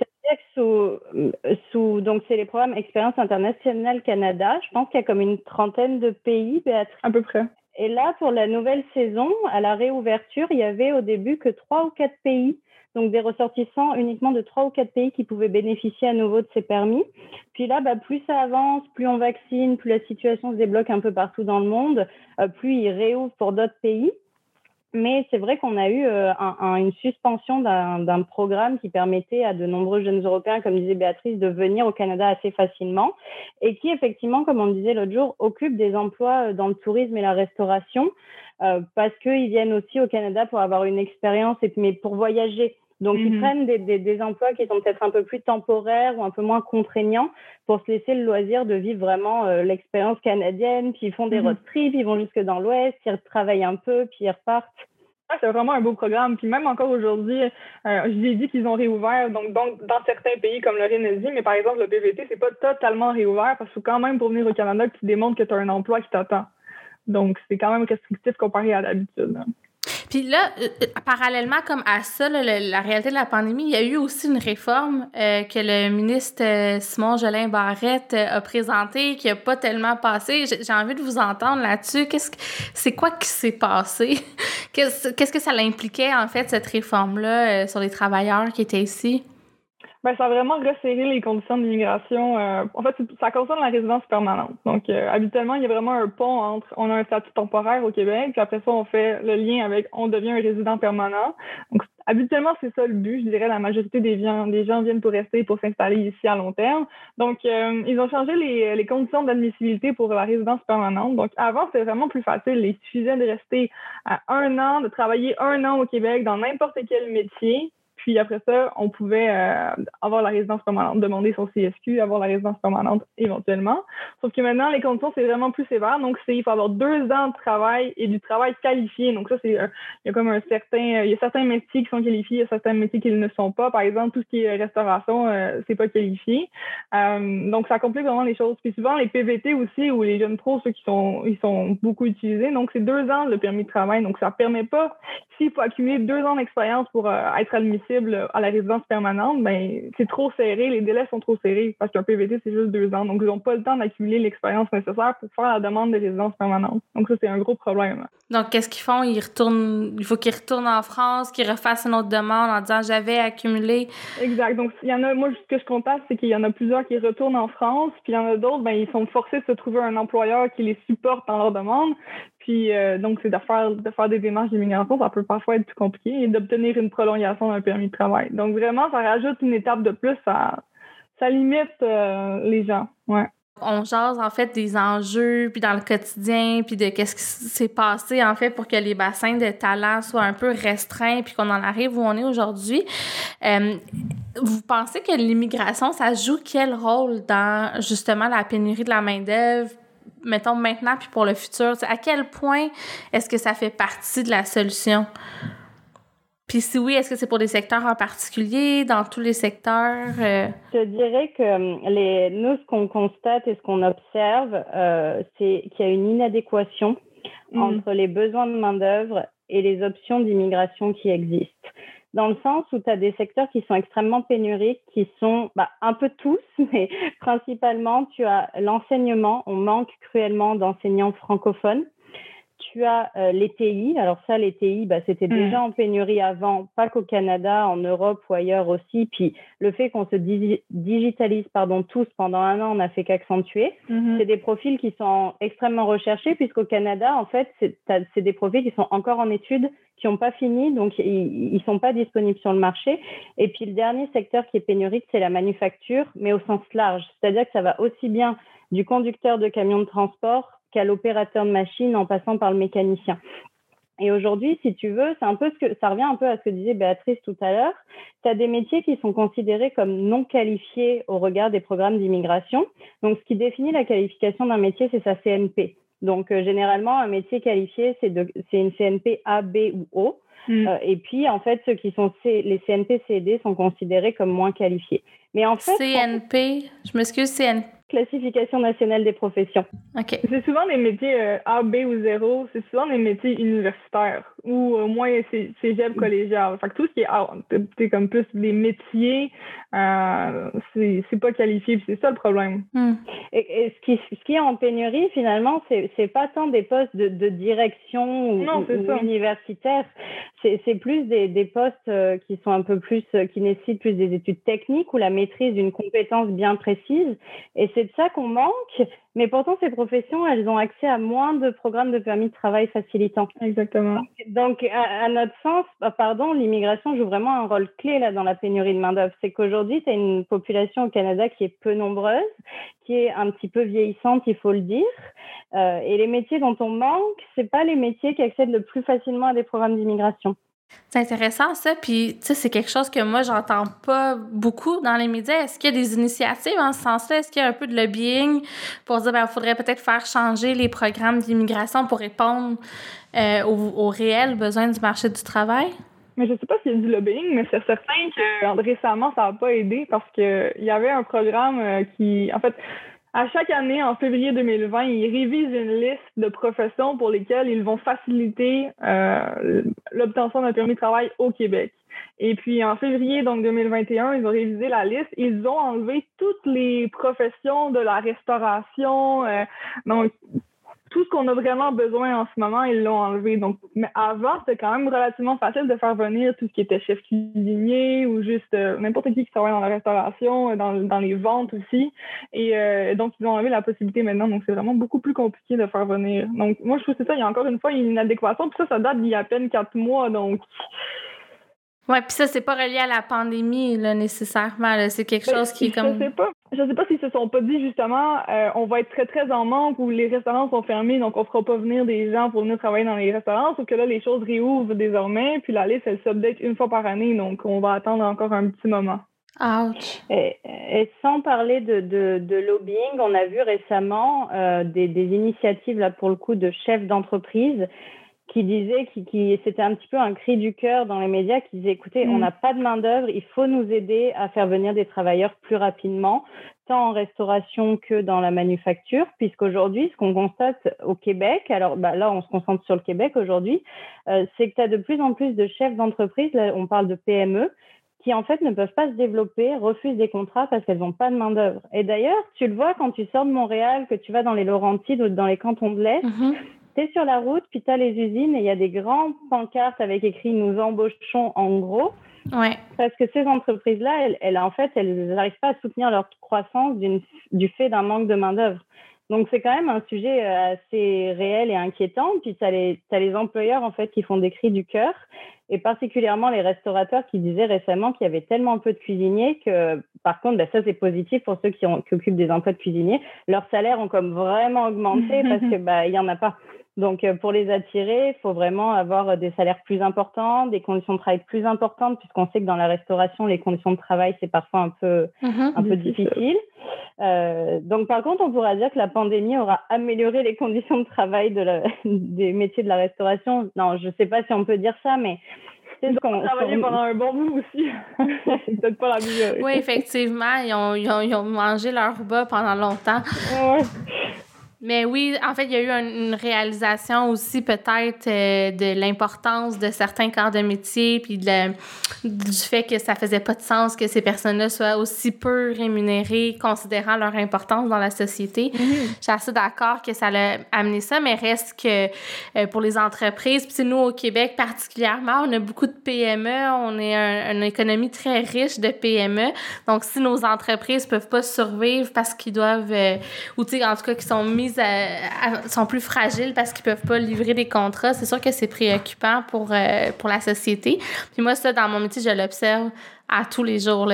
sous, sous donc c'est les programmes Expérience internationale Canada. Je pense qu'il y a comme une trentaine de pays, Béatrice. À peu près. Et là, pour la nouvelle saison, à la réouverture, il y avait au début que trois ou quatre pays, donc des ressortissants uniquement de trois ou quatre pays qui pouvaient bénéficier à nouveau de ces permis. Puis là, bah, plus ça avance, plus on vaccine, plus la situation se débloque un peu partout dans le monde, euh, plus ils réouvrent pour d'autres pays. Mais c'est vrai qu'on a eu euh, une suspension d'un programme qui permettait à de nombreux jeunes Européens, comme disait Béatrice, de venir au Canada assez facilement et qui, effectivement, comme on disait l'autre jour, occupe des emplois euh, dans le tourisme et la restauration euh, parce qu'ils viennent aussi au Canada pour avoir une expérience, mais pour voyager. Donc, ils mhm. prennent des, des, des, emplois qui sont peut-être un peu plus temporaires ou un peu moins contraignants pour se laisser le loisir de vivre vraiment l'expérience canadienne. Puis, ils font des mhm. road trips, ils vont jusque dans l'Ouest, ils travaillent un peu, puis ils repartent. Ah, c'est vraiment un beau programme. Puis même encore aujourd'hui, euh, je ai dit qu'ils ont réouvert, donc, donc dans certains pays comme a dit, mais par exemple, le PVT, c'est pas totalement réouvert parce que quand même, pour venir au Canada, tu démontres que tu as un emploi qui t'attend. Donc, c'est quand même restrictif comparé à l'habitude. Puis là, euh, euh, parallèlement comme à ça, la réalité de la pandémie, il y a eu aussi une réforme euh, que le ministre Simon Jolin Barrette a présentée qui n'a pas tellement passé. J'ai envie de vous entendre là-dessus. Qu'est-ce que c'est quoi qui s'est passé? Qu'est-ce que ça impliquait en fait cette réforme-là sur les travailleurs qui étaient ici? Ben, ça a vraiment resserré les conditions d'immigration. Euh, en fait, ça concerne la résidence permanente. Donc, euh, habituellement, il y a vraiment un pont entre on a un statut temporaire au Québec, puis après ça, on fait le lien avec on devient un résident permanent. Donc, habituellement, c'est ça le but. Je dirais la majorité des gens, des gens viennent pour rester, pour s'installer ici à long terme. Donc, euh, ils ont changé les, les conditions d'admissibilité pour la résidence permanente. Donc, avant, c'était vraiment plus facile. Il suffisait de rester à un an, de travailler un an au Québec dans n'importe quel métier puis après ça, on pouvait euh, avoir la résidence permanente, demander son CSQ, avoir la résidence permanente éventuellement. Sauf que maintenant, les conditions, c'est vraiment plus sévère. Donc, c'est il faut avoir deux ans de travail et du travail qualifié. Donc, ça, c'est euh, il y a comme un certain. Il y a certains métiers qui sont qualifiés, il y a certains métiers qui ne sont pas. Par exemple, tout ce qui est restauration, euh, c'est pas qualifié. donc, ça complique vraiment les choses. Puis souvent, les PVT aussi, ou les jeunes pros, ceux qui sont, ils sont beaucoup utilisés. Donc, c'est deux ans le permis de travail. Donc, ça permet pas, s'il faut accumuler deux ans d'expérience pour être admissible à la résidence permanente, ben, c'est trop serré, les délais sont trop serrés parce qu'un PVT, c'est juste deux ans. Donc, ils n'ont pas le temps d'accumuler l'expérience nécessaire pour faire la demande de résidence permanente. Donc, ça, c'est un gros problème. Donc, qu'est-ce qu'ils font? Ils retournent, il faut qu'ils retournent en France, qu'ils refassent une autre demande en disant j'avais accumulé. Exact. Donc, il y en a, moi, ce que je constate, c'est qu'il y en a plusieurs qui retournent en France, puis il y en a d'autres, ben, ils sont forcés de se trouver un employeur qui les supporte dans leur demande. Puis euh, donc, c'est de faire, de faire des démarches d'immigration, ça peut parfois être plus compliqué, et d'obtenir une prolongation d'un permis de travail. Donc vraiment, ça rajoute une étape de plus, ça, ça limite euh, les gens. Ouais. on jase en fait des enjeux, puis dans le quotidien, puis de qu'est-ce qui s'est passé en fait pour que les bassins de talent soient un peu restreints, puis qu'on en arrive où on est aujourd'hui. Euh, vous pensez que l'immigration, ça joue quel rôle dans justement la pénurie de la main-d'œuvre, mettons maintenant puis pour le futur? À quel point est-ce que ça fait partie de la solution? Puis si oui, est-ce que c'est pour des secteurs en particulier, dans tous les secteurs? Euh? Je dirais que euh, les, nous, ce qu'on constate et ce qu'on observe, euh, c'est qu'il y a une inadéquation mm. entre les besoins de main-d'œuvre et les options d'immigration qui existent. Dans le sens où tu as des secteurs qui sont extrêmement pénuriques, qui sont bah, un peu tous, mais principalement, tu as l'enseignement. On manque cruellement d'enseignants francophones tu as euh, les TI. Alors ça, les TI, bah, c'était hmm. déjà en pénurie avant, pas qu'au Canada, en Europe ou ailleurs aussi. Puis le fait qu'on se digitalise pardon, tous pendant un an, n'a fait qu'accentuer. Hmm. C'est des profils qui sont extrêmement recherchés, puisqu'au Canada, en fait, c'est des profils qui sont encore en études, qui n'ont pas fini, donc ils ne sont pas disponibles sur le marché. Et puis le dernier secteur qui est pénurique, c'est la manufacture, mais au sens large. C'est-à-dire que ça va aussi bien du conducteur de camion de transport qu'à l'opérateur de machine en passant par le mécanicien. Et aujourd'hui, si tu veux, c'est un peu ce que ça revient un peu à ce que disait Béatrice tout à l'heure. Tu as des métiers qui sont considérés comme non qualifiés au regard des programmes d'immigration. Donc, ce qui définit la qualification d'un métier, c'est sa CNP. Donc, euh, généralement, un métier qualifié, c'est une CNP A, B ou O. Mm. Euh, et puis, en fait, ceux qui sont C, les CNP, C et D sont considérés comme moins qualifiés. Mais en fait, CNP, je m'excuse, CNP classification nationale des professions. C'est souvent des métiers euh, A, B ou 0, c'est souvent des métiers universitaires ou au moins cégep collégial. Fait que tout ce qui est A, c'est comme plus des métiers, euh, c'est pas qualifié, c'est ça le problème. Hmm. Et, ce, qui, ce qui est en pénurie, finalement, c'est pas tant des postes de, de direction ou, universitaires, c'est plus des, des postes euh, qui sont un peu plus, qui nécessitent plus des études techniques ou la maîtrise d'une compétence bien précise. Et c'est de ça qu'on manque. Mais pourtant, ces professions, elles ont accès à moins de programmes de permis de travail facilitants. Exactement. Donc, à, notre sens, bah, pardon, l'immigration joue vraiment un rôle clé là dans la pénurie de main-d'œuvre. C'est qu'aujourd'hui, tu as une population au Canada qui est peu nombreuse, qui est un petit peu vieillissante, il faut le dire. Euh, et les métiers dont on manque, c'est pas les métiers qui accèdent le plus facilement à des programmes d'immigration. C'est intéressant ça, puis tu sais, c'est quelque chose que moi j'entends pas beaucoup dans les médias. Est-ce qu'il y a des initiatives en ce sens-là? Est-ce qu'il y a un peu de lobbying pour dire ben faudrait peut-être faire changer les programmes d'immigration pour répondre euh, aux, réels besoins du marché du travail? Mais je sais pas s'il y a du lobbying, mais c'est certain que récemment ça n'a pas aidé parce que il y avait un programme euh, qui, en fait, à chaque année, en février 2020, ils révisent une liste de professions pour lesquelles ils vont faciliter euh, l'obtention d'un permis de travail au Québec. Et puis en février donc 2021, ils ont révisé la liste. Ils ont enlevé toutes les professions de la restauration. Euh, donc tout ce qu'on a vraiment besoin en ce moment, ils l'ont enlevé. Donc, mais avant, c'était quand même relativement facile de faire venir tout ce qui était chef cuisinier ou juste euh, n'importe qui qui travaille dans la restauration, euh, dans, dans les ventes aussi. Et euh, donc, ils ont enlevé la possibilité maintenant. Donc, c'est vraiment beaucoup plus compliqué de faire venir. Donc, moi, je trouve que c'est ça. Il y a encore une fois une inadéquation. Puis ça, ça date d'il y a à peine quatre mois. Donc, oui, puis ça, c'est pas relié à la pandémie, là, nécessairement. C'est quelque ben, chose qui est comme. Je sais pas. Je sais pas s'ils se sont pas dit, justement, euh, on va être très, très en manque ou les restaurants sont fermés, donc on fera pas venir des gens pour venir travailler dans les restaurants. Sauf que là, les choses réouvrent désormais, puis la liste, elle s'update une fois par année, donc on va attendre encore un petit moment. Ouch. Et, et, sans parler de, de, de, lobbying, on a vu récemment euh, des, des, initiatives, là, pour le coup, de chefs d'entreprise qui disait, qui, qui c'était un petit peu un cri du cœur dans les médias, qui disait, écoutez, on mm. n'a pas de main d'œuvre, il faut nous aider à faire venir des travailleurs plus rapidement, tant en restauration que dans la manufacture, puisqu'aujourd'hui, ce qu'on constate au Québec, alors bah, là, on se concentre sur le Québec aujourd'hui, euh, c'est que tu as de plus en plus de chefs d'entreprise, là, on parle de PME, qui en fait ne peuvent pas se développer, refusent des contrats parce qu'elles n'ont pas de main d'œuvre. Et d'ailleurs, tu le vois quand tu sors de Montréal, que tu vas dans les Laurentides ou dans les cantons de l'Est, mm-hmm tu es sur la route, puis tu as les usines et il y a des grandes pancartes avec écrit Nous embauchons en gros. Ouais. Parce que ces entreprises-là, elles, elles, en fait, elles n'arrivent pas à soutenir leur croissance du fait d'un manque de main-d'œuvre. Donc, c'est quand même un sujet euh, assez réel et inquiétant. Puis, tu as, as, les employeurs, en fait, qui font des cris du cœur. et particulièrement les restaurateurs qui disaient récemment qu'il y avait tellement peu de cuisiniers que, par contre, ben, ça c'est positif pour ceux qui, ont, qui occupent des emplois de cuisiniers, leurs salaires ont comme vraiment augmenté parce que bah il y en a pas. Donc, euh, pour les attirer, il faut vraiment avoir des salaires plus importants, des conditions de travail plus importantes, puisqu'on sait que dans la restauration, les conditions de travail, c'est parfois un peu, mm-hmm. un peu difficile. Euh, donc, par contre, on pourra dire que la pandémie aura amélioré les conditions de travail de la, des métiers de la restauration. Non, je ne sais pas si on peut dire ça, mais c'est ce qu'on a travaillé pendant un bon bout aussi. c'est peut-être pas la meilleure. Oui, effectivement, ils ont, ils, ont, ils ont, mangé leur repas pendant longtemps. Ouais. Mais oui, en fait, il y a eu une réalisation aussi peut-être euh, de l'importance de certains corps de métier, puis de, du fait que ça faisait pas de sens que ces personnes-là soient aussi peu rémunérées, considérant leur importance dans la société. Mm-hmm. Je suis assez d'accord que ça a amené ça, mais reste que euh, pour les entreprises, puis nous au Québec particulièrement, on a beaucoup de PME, on est une économie très riche de PME. Donc, si nos entreprises peuvent pas survivre parce qu'ils doivent, euh, ou tu sais, en tout cas, qui sont mises sont plus fragiles parce qu'ils peuvent pas livrer des contrats. C'est sûr que c'est préoccupant pour, euh, pour la société. Puis moi, ça, dans mon métier, je l'observe à tous les jours.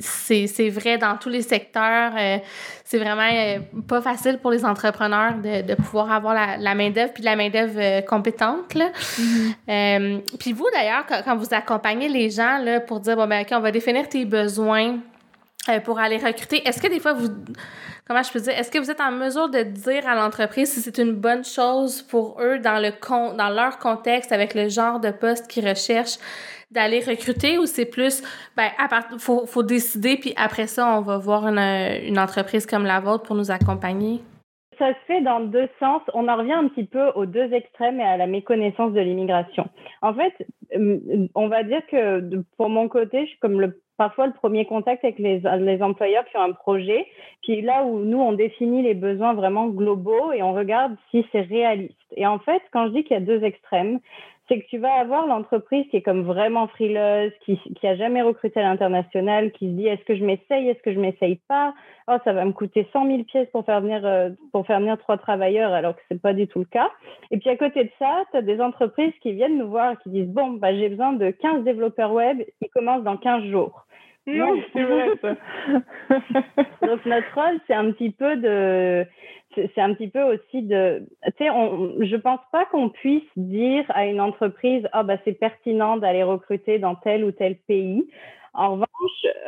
C'est vrai dans tous les secteurs. Euh, c'est vraiment euh, pas facile pour les entrepreneurs de, de pouvoir avoir la, la main-d'œuvre puis la main-d'œuvre compétente. Là. Mm-hmm. puis vous, d'ailleurs, quand, quand, vous accompagnez les gens là, pour dire bon, ben, OK, on va définir tes besoins pour aller recruter, est-ce que des fois vous comment je peux dire, est-ce que vous êtes en mesure de dire à l'entreprise si c'est une bonne chose pour eux dans le con, dans leur contexte avec le genre de poste qu'ils recherchent d'aller recruter ou c'est plus ben à part, faut, faut décider puis après ça on va voir une, une entreprise comme la vôtre pour nous accompagner? Ça se fait dans deux sens. On en revient un petit peu aux deux extrêmes et à la méconnaissance de l'immigration. En fait, euh, on va dire que pour mon côté, je suis comme le parfois le premier contact avec les, les, employeurs qui ont un projet, puis là où nous, on définit les besoins vraiment globaux et on regarde si c'est réaliste. Et en fait, quand je dis qu'il y a deux extrêmes, c'est que tu vas avoir l'entreprise qui est comme vraiment frileuse, qui, qui a jamais recruté à l'international, qui se dit est-ce que je m'essaye, est-ce que je m'essaye pas? Oh, ça va me coûter 100 000 pièces pour faire venir euh, pour faire venir trois travailleurs, alors que c'est pas du tout le cas. Et puis à côté de ça, tu as des entreprises qui viennent nous voir qui disent bon, bah j'ai besoin de 15 développeurs web qui commencent dans 15 jours. Non, c'est vrai ça. Donc notre rôle, c'est un petit peu de c'est un petit peu aussi de, tu sais, je pense pas qu'on puisse dire à une entreprise, ah bah c'est pertinent d'aller recruter dans tel ou tel pays. En revanche,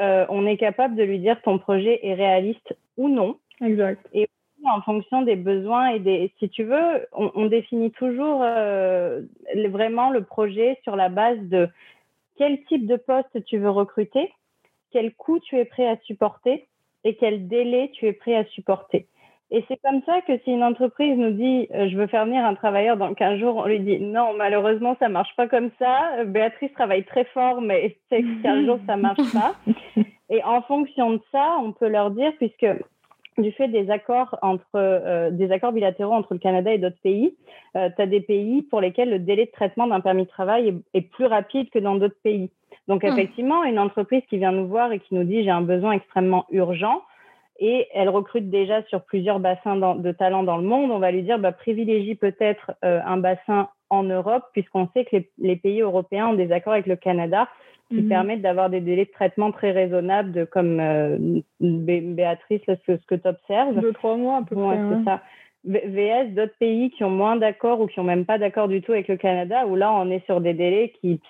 euh, on est capable de lui dire ton projet est réaliste ou non. Exact. Et en fonction des besoins et des, si tu veux, on, définit toujours euh, vraiment le projet sur la base de quel type de poste tu veux recruter, quel coût tu es prêt à supporter et quel délai tu es prêt à supporter. Et c'est comme ça que si une entreprise nous dit euh, je veux faire venir un travailleur dans 15 jours, on lui dit non, malheureusement, ça marche pas comme ça. Béatrice travaille très fort, mais c'est que 15 jours, ça marche pas. Et en fonction de ça, on peut leur dire, puisque du fait des accords entre euh, des accords bilatéraux entre le Canada et d'autres pays, euh, tu as des pays pour lesquels le délai de traitement d'un permis de travail est, est, plus rapide que dans d'autres pays. Donc hmm. effectivement, une entreprise qui vient nous voir et qui nous dit j'ai un besoin extrêmement urgent, et elle recrute déjà sur plusieurs bassins de talents dans le monde, on va lui dire bah, privilégie peut-être euh, un bassin en Europe, puisqu'on sait que les, pays européens ont des accords avec le Canada qui mhm. permettent d'avoir des délais de traitement très raisonnables, de, comme euh, Béatrice, ce, ce que tu observes. Deux, trois mois à peu près. c'est ça. VS, d'autres pays qui ont moins d'accords ou qui n'ont même pas d'accord du tout avec le Canada, où là, on est sur des délais qui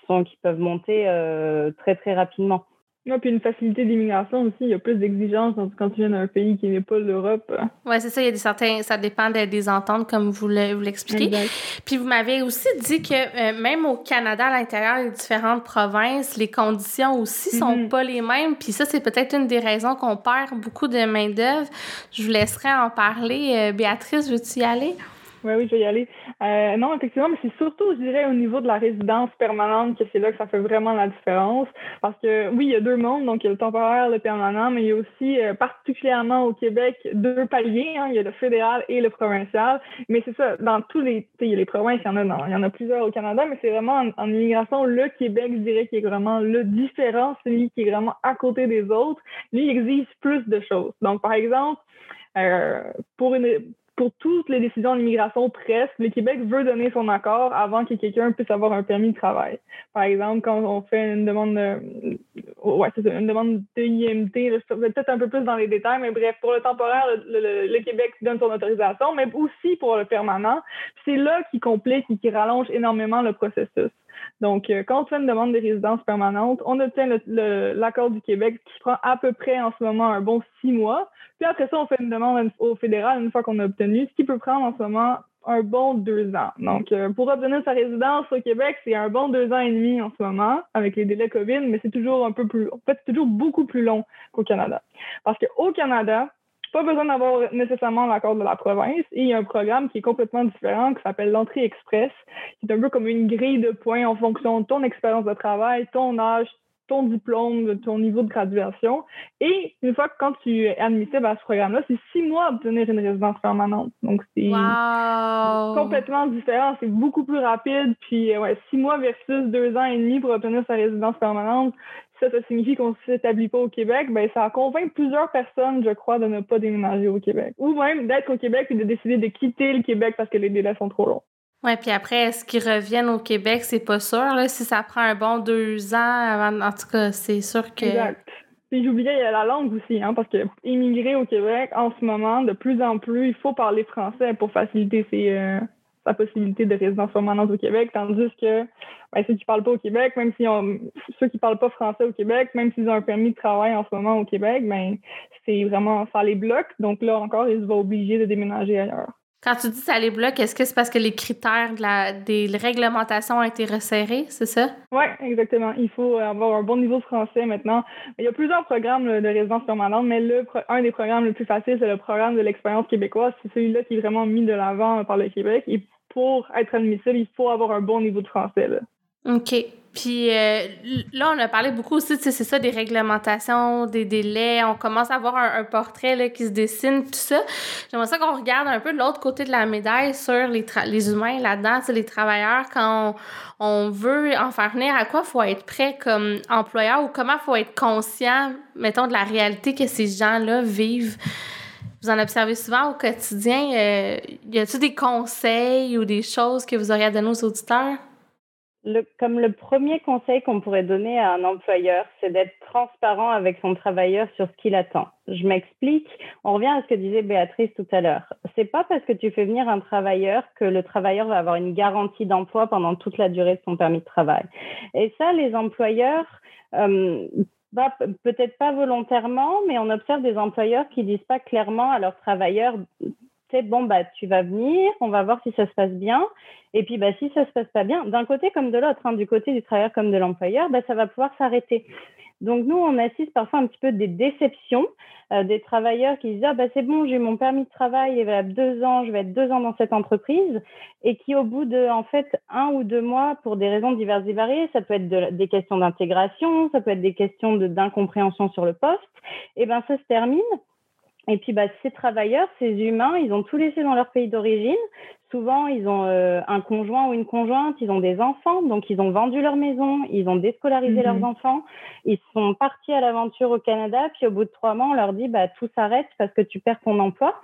peuvent monter euh, très, très rapidement. Oui, puis une facilité d'immigration aussi. Il y a plus d'exigences quand tu viens d'un pays qui n'est pas l'Europe. Oui, c'est ça. Il y a des certains. Ça dépend des, ententes, comme vous l'expliquez. Puis vous m'avez aussi dit que euh, même au Canada, à l'intérieur des différentes provinces, les conditions aussi sont mm-hmm. pas les mêmes. Puis ça, c'est peut-être une des raisons qu'on perd beaucoup de main-d'œuvre. Je vous laisserai en parler. Euh, Béatrice, veux-tu y aller? Oui, oui, je vais y aller. Euh, non, effectivement, mais c'est surtout, je dirais, au niveau de la résidence permanente que c'est là que ça fait vraiment la différence. Parce que, oui, il y a deux mondes, donc il y a le temporaire, le permanent, mais il y a aussi, euh, particulièrement au Québec, deux paliers. Hein, il y a le fédéral et le provincial. Mais c'est ça, dans tous les, il y a les provinces, il y en a, dans, il y en a plusieurs au Canada, mais c'est vraiment en, immigration, le Québec, je dirais, qui est vraiment le différent, celui qui est vraiment à côté des autres. Lui, il exige plus de choses. Donc, par exemple, euh, pour une pour toutes les décisions d'immigration presque, le Québec veut donner son accord avant que quelqu'un puisse avoir un permis de travail. Par exemple, quand on fait une demande de, ouais, c'est une demande de IMT, peut-être un peu plus dans les détails, mais bref, pour le temporaire, le, Québec donne son autorisation, mais aussi pour le permanent. C'est là qui complique et qui rallonge énormément le processus. Donc, euh, quand on fait une demande de résidence permanente, on obtient l'accord du Québec qui prend à peu près en ce moment un bon six mois. Puis après ça, on fait une demande au fédéral une fois qu'on a obtenu, ce qui peut prendre en ce moment un bon deux ans. Donc, euh, pour obtenir sa résidence au Québec, c'est un bon deux ans et demi en ce moment, avec les délais COVID, mais c'est toujours un peu plus, en fait, c'est toujours beaucoup plus long qu'au Canada. Parce qu'au Canada, pas besoin d'avoir nécessairement l'accord de la province. Et il y a un programme qui est complètement différent qui s'appelle l'entrée express, qui est un peu comme une grille de points en fonction de ton expérience de travail, ton âge, ton diplôme, ton niveau de graduation. Et une fois que quand tu es admissible à ce programme-là, c'est six mois à obtenir une résidence permanente. Donc, c'est complètement différent. C'est beaucoup plus rapide. Puis, ouais, six mois versus deux ans et demi pour obtenir sa résidence permanente. Ça, ça signifie qu'on ne s'établit pas au Québec. Ben, ça convainc plusieurs personnes, je crois, de ne pas déménager au Québec. Ou même d'être au Québec et de décider de quitter le Québec parce que les délais sont trop longs. Oui, puis après, est-ce qu'ils reviennent au Québec? C'est pas sûr. Là, si ça prend un bon deux ans avant. En tout cas, c'est sûr que. Exact. Puis j'oubliais, la langue aussi, hein, parce que immigrer au Québec, en ce moment, de plus en plus, il faut parler français pour faciliter euh, sa possibilité de résidence permanente au Québec, tandis que ben, ceux qui parlent pas au Québec, même si on, ceux qui parlent pas français au Québec, même s'ils ont un permis de travail en ce moment au Québec, ben c'est vraiment ça les bloque. Donc là encore, ils vont obligés de déménager ailleurs. Quand tu dis ça les bloque, est-ce que c'est parce que les critères de la, des réglementations ont été resserrés, c'est ça? Oui, exactement. Il faut avoir un bon niveau de français maintenant. Il y a plusieurs programmes de résidence permanente, mais le, un des programmes les plus faciles, c'est le programme de l'expérience québécoise. C'est celui-là qui est vraiment mis de l'avant par le Québec. Et pour être admissible, il faut avoir un bon niveau de français. Là. OK. Puis euh, là, on a parlé beaucoup aussi, c'est ça, des réglementations, des délais. On commence à avoir un, portrait là, qui se dessine, tout ça. J'aimerais ça qu'on regarde un peu de l'autre côté de la médaille sur les, humains là-dedans, les travailleurs. Quand on, veut en faire venir, à quoi faut être prêt comme employeur ou comment faut être conscient, mettons, de la réalité que ces gens-là vivent? Vous en observez souvent au quotidien. Euh, y a-t-il des conseils ou des choses que vous auriez à donner aux auditeurs? Comme le premier conseil qu'on pourrait donner à un employeur, c'est d'être transparent avec son travailleur sur ce qu'il attend. Je m'explique. On revient à ce que disait Béatrice tout à l'heure. C'est pas parce que tu fais venir un travailleur que le travailleur va avoir une garantie d'emploi pendant toute la durée de son permis de travail. Et ça, les employeurs, euh, peut-être pas volontairement, mais on observe des employeurs qui disent pas clairement à leurs travailleurs c'est bon, bah, tu vas venir, on va voir si ça se passe bien. Et puis, bah, si ça se passe pas bien, d'un côté comme de l'autre, hein, du côté du travailleur comme de l'employeur, bah, ça va pouvoir s'arrêter. Donc, nous, on assiste parfois un petit peu des déceptions euh, des travailleurs qui disent Ah, bah, c'est bon, j'ai mon permis de travail, il va deux ans, je vais être deux ans dans cette entreprise, et qui, au bout de, en fait, un ou deux mois, pour des raisons diverses et variées, ça peut être des questions d'intégration, ça peut être des questions d'incompréhension sur le poste, et ben ça se termine. Et puis, bah, ces travailleurs, ces humains, ils ont tout laissé dans leur pays d'origine. Souvent, ils ont euh, un conjoint ou une conjointe, ils ont des enfants, donc ils ont vendu leur maison, ils ont déscolarisé leurs mhm. enfants, ils sont partis à l'aventure au Canada, puis au bout de trois mois, on leur dit, bah, tout s'arrête parce que tu perds ton emploi.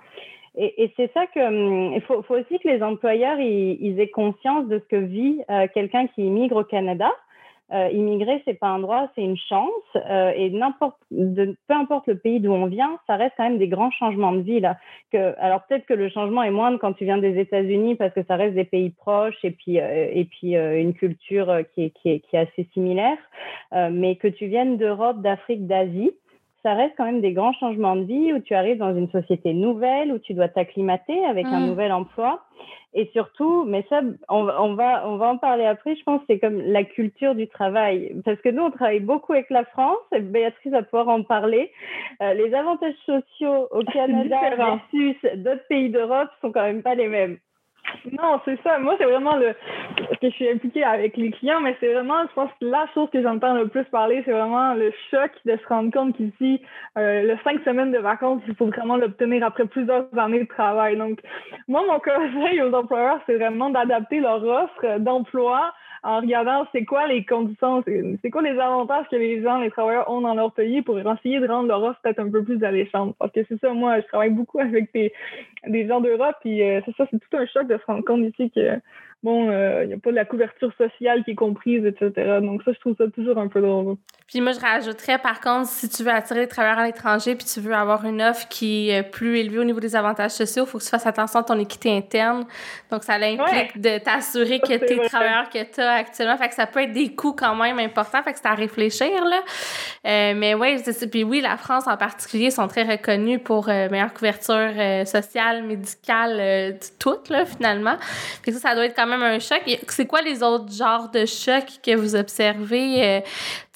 Et, et c'est ça que hum, il faut, faut, aussi que les employeurs ils, ils aient conscience de ce que vit euh, quelqu'un qui immigre au Canada. Euh, immigrer, c'est pas un droit, c'est une chance. Euh, et n'importe, peu importe le pays d'où on vient, ça reste quand même des grands changements de vie là. Que, alors peut-être que le changement est moindre quand tu viens des États-Unis parce que ça reste des pays proches et puis euh, et puis euh, une culture euh, qui est, qui est, qui est assez similaire. mais que tu viennes d'Europe, d'Afrique, d'Asie, ça reste quand même des grands changements de vie où tu arrives dans une société nouvelle, où tu dois t'acclimater avec un mmh. nouvel emploi. Et surtout, mais ça, on, on, va, on va en parler après, je pense, c'est comme la culture du travail. Parce que nous, on travaille beaucoup avec la France, et Béatrice va pouvoir en parler. Euh, les avantages sociaux au Canada versus d'autres pays d'Europe sont quand même pas les mêmes. Non, c'est ça. Moi, c'est vraiment le que je suis impliquée avec les clients, mais c'est vraiment, je pense, la chose que j'entends le plus parler, c'est vraiment le choc de se rendre compte qu'ici, euh, le cinq semaines de vacances, il faut vraiment l'obtenir après plusieurs années de travail. Donc, moi, mon conseil aux employeurs, c'est vraiment d'adapter leur offre d'emploi en regardant c'est quoi les conditions, c'est quoi les avantages que les gens, les travailleurs ont dans leur pays pour essayer de rendre leur offre peut-être un peu plus alléchante. Parce que c'est ça, moi, je travaille beaucoup avec des, gens d'Europe, puis euh, c'est ça, c'est tout un choc de se rendre compte ici que bon, il euh, n'y a pas de la couverture sociale qui est comprise, etc. Donc ça, je trouve ça toujours un peu drôle. Puis moi, je rajouterais, par contre, si tu veux attirer les travailleurs à l'étranger puis tu veux avoir une offre qui est plus élevée au niveau des avantages sociaux, il faut que tu fasses attention à ton équité interne. Donc, ça implique de t'assurer que tes travailleurs que tu as actuellement, fait que ça peut être des coûts quand même importants, fait que c'est à réfléchir, là. Euh, mais oui, puis oui, la France en particulier sont très reconnus pour euh, meilleure couverture sociale, médicale, toute, là, finalement. Fait que ça, ça doit être quand même un choc. C'est quoi les autres genres de chocs que vous observez? Euh,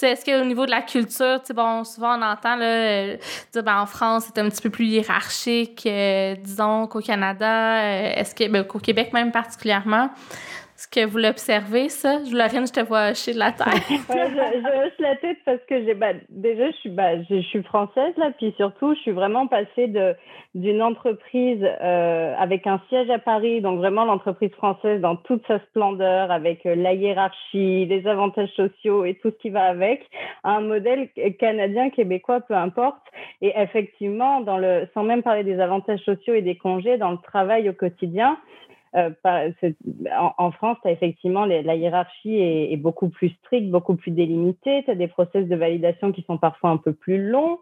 est-ce qu'au niveau de la culture, bon, souvent on entend là, euh, ben, en France, c'est un petit peu plus hiérarchique, euh, disons, qu'au Canada. Est-ce ben, qu'au Québec même particulièrement? Est-ce que vous l'observez, ça? Je, Lorraine, je te vois hocher de la tête. ouais, je, je, hoche la tête parce que j'ai, bah, déjà, je suis, bah, je, suis française, là, puis surtout, je suis vraiment passée de, d'une entreprise euh, avec un siège à Paris, donc vraiment l'entreprise française dans toute sa splendeur, avec euh, la hiérarchie, les avantages sociaux et tout ce qui va avec, à un modèle canadien, québécois, peu importe. Et effectivement, dans le, sans même parler des avantages sociaux et des congés, dans le travail au quotidien, euh, en, France, as effectivement la hiérarchie est, beaucoup plus stricte, beaucoup plus délimitée. Tu as des process de validation qui sont parfois un peu plus longs.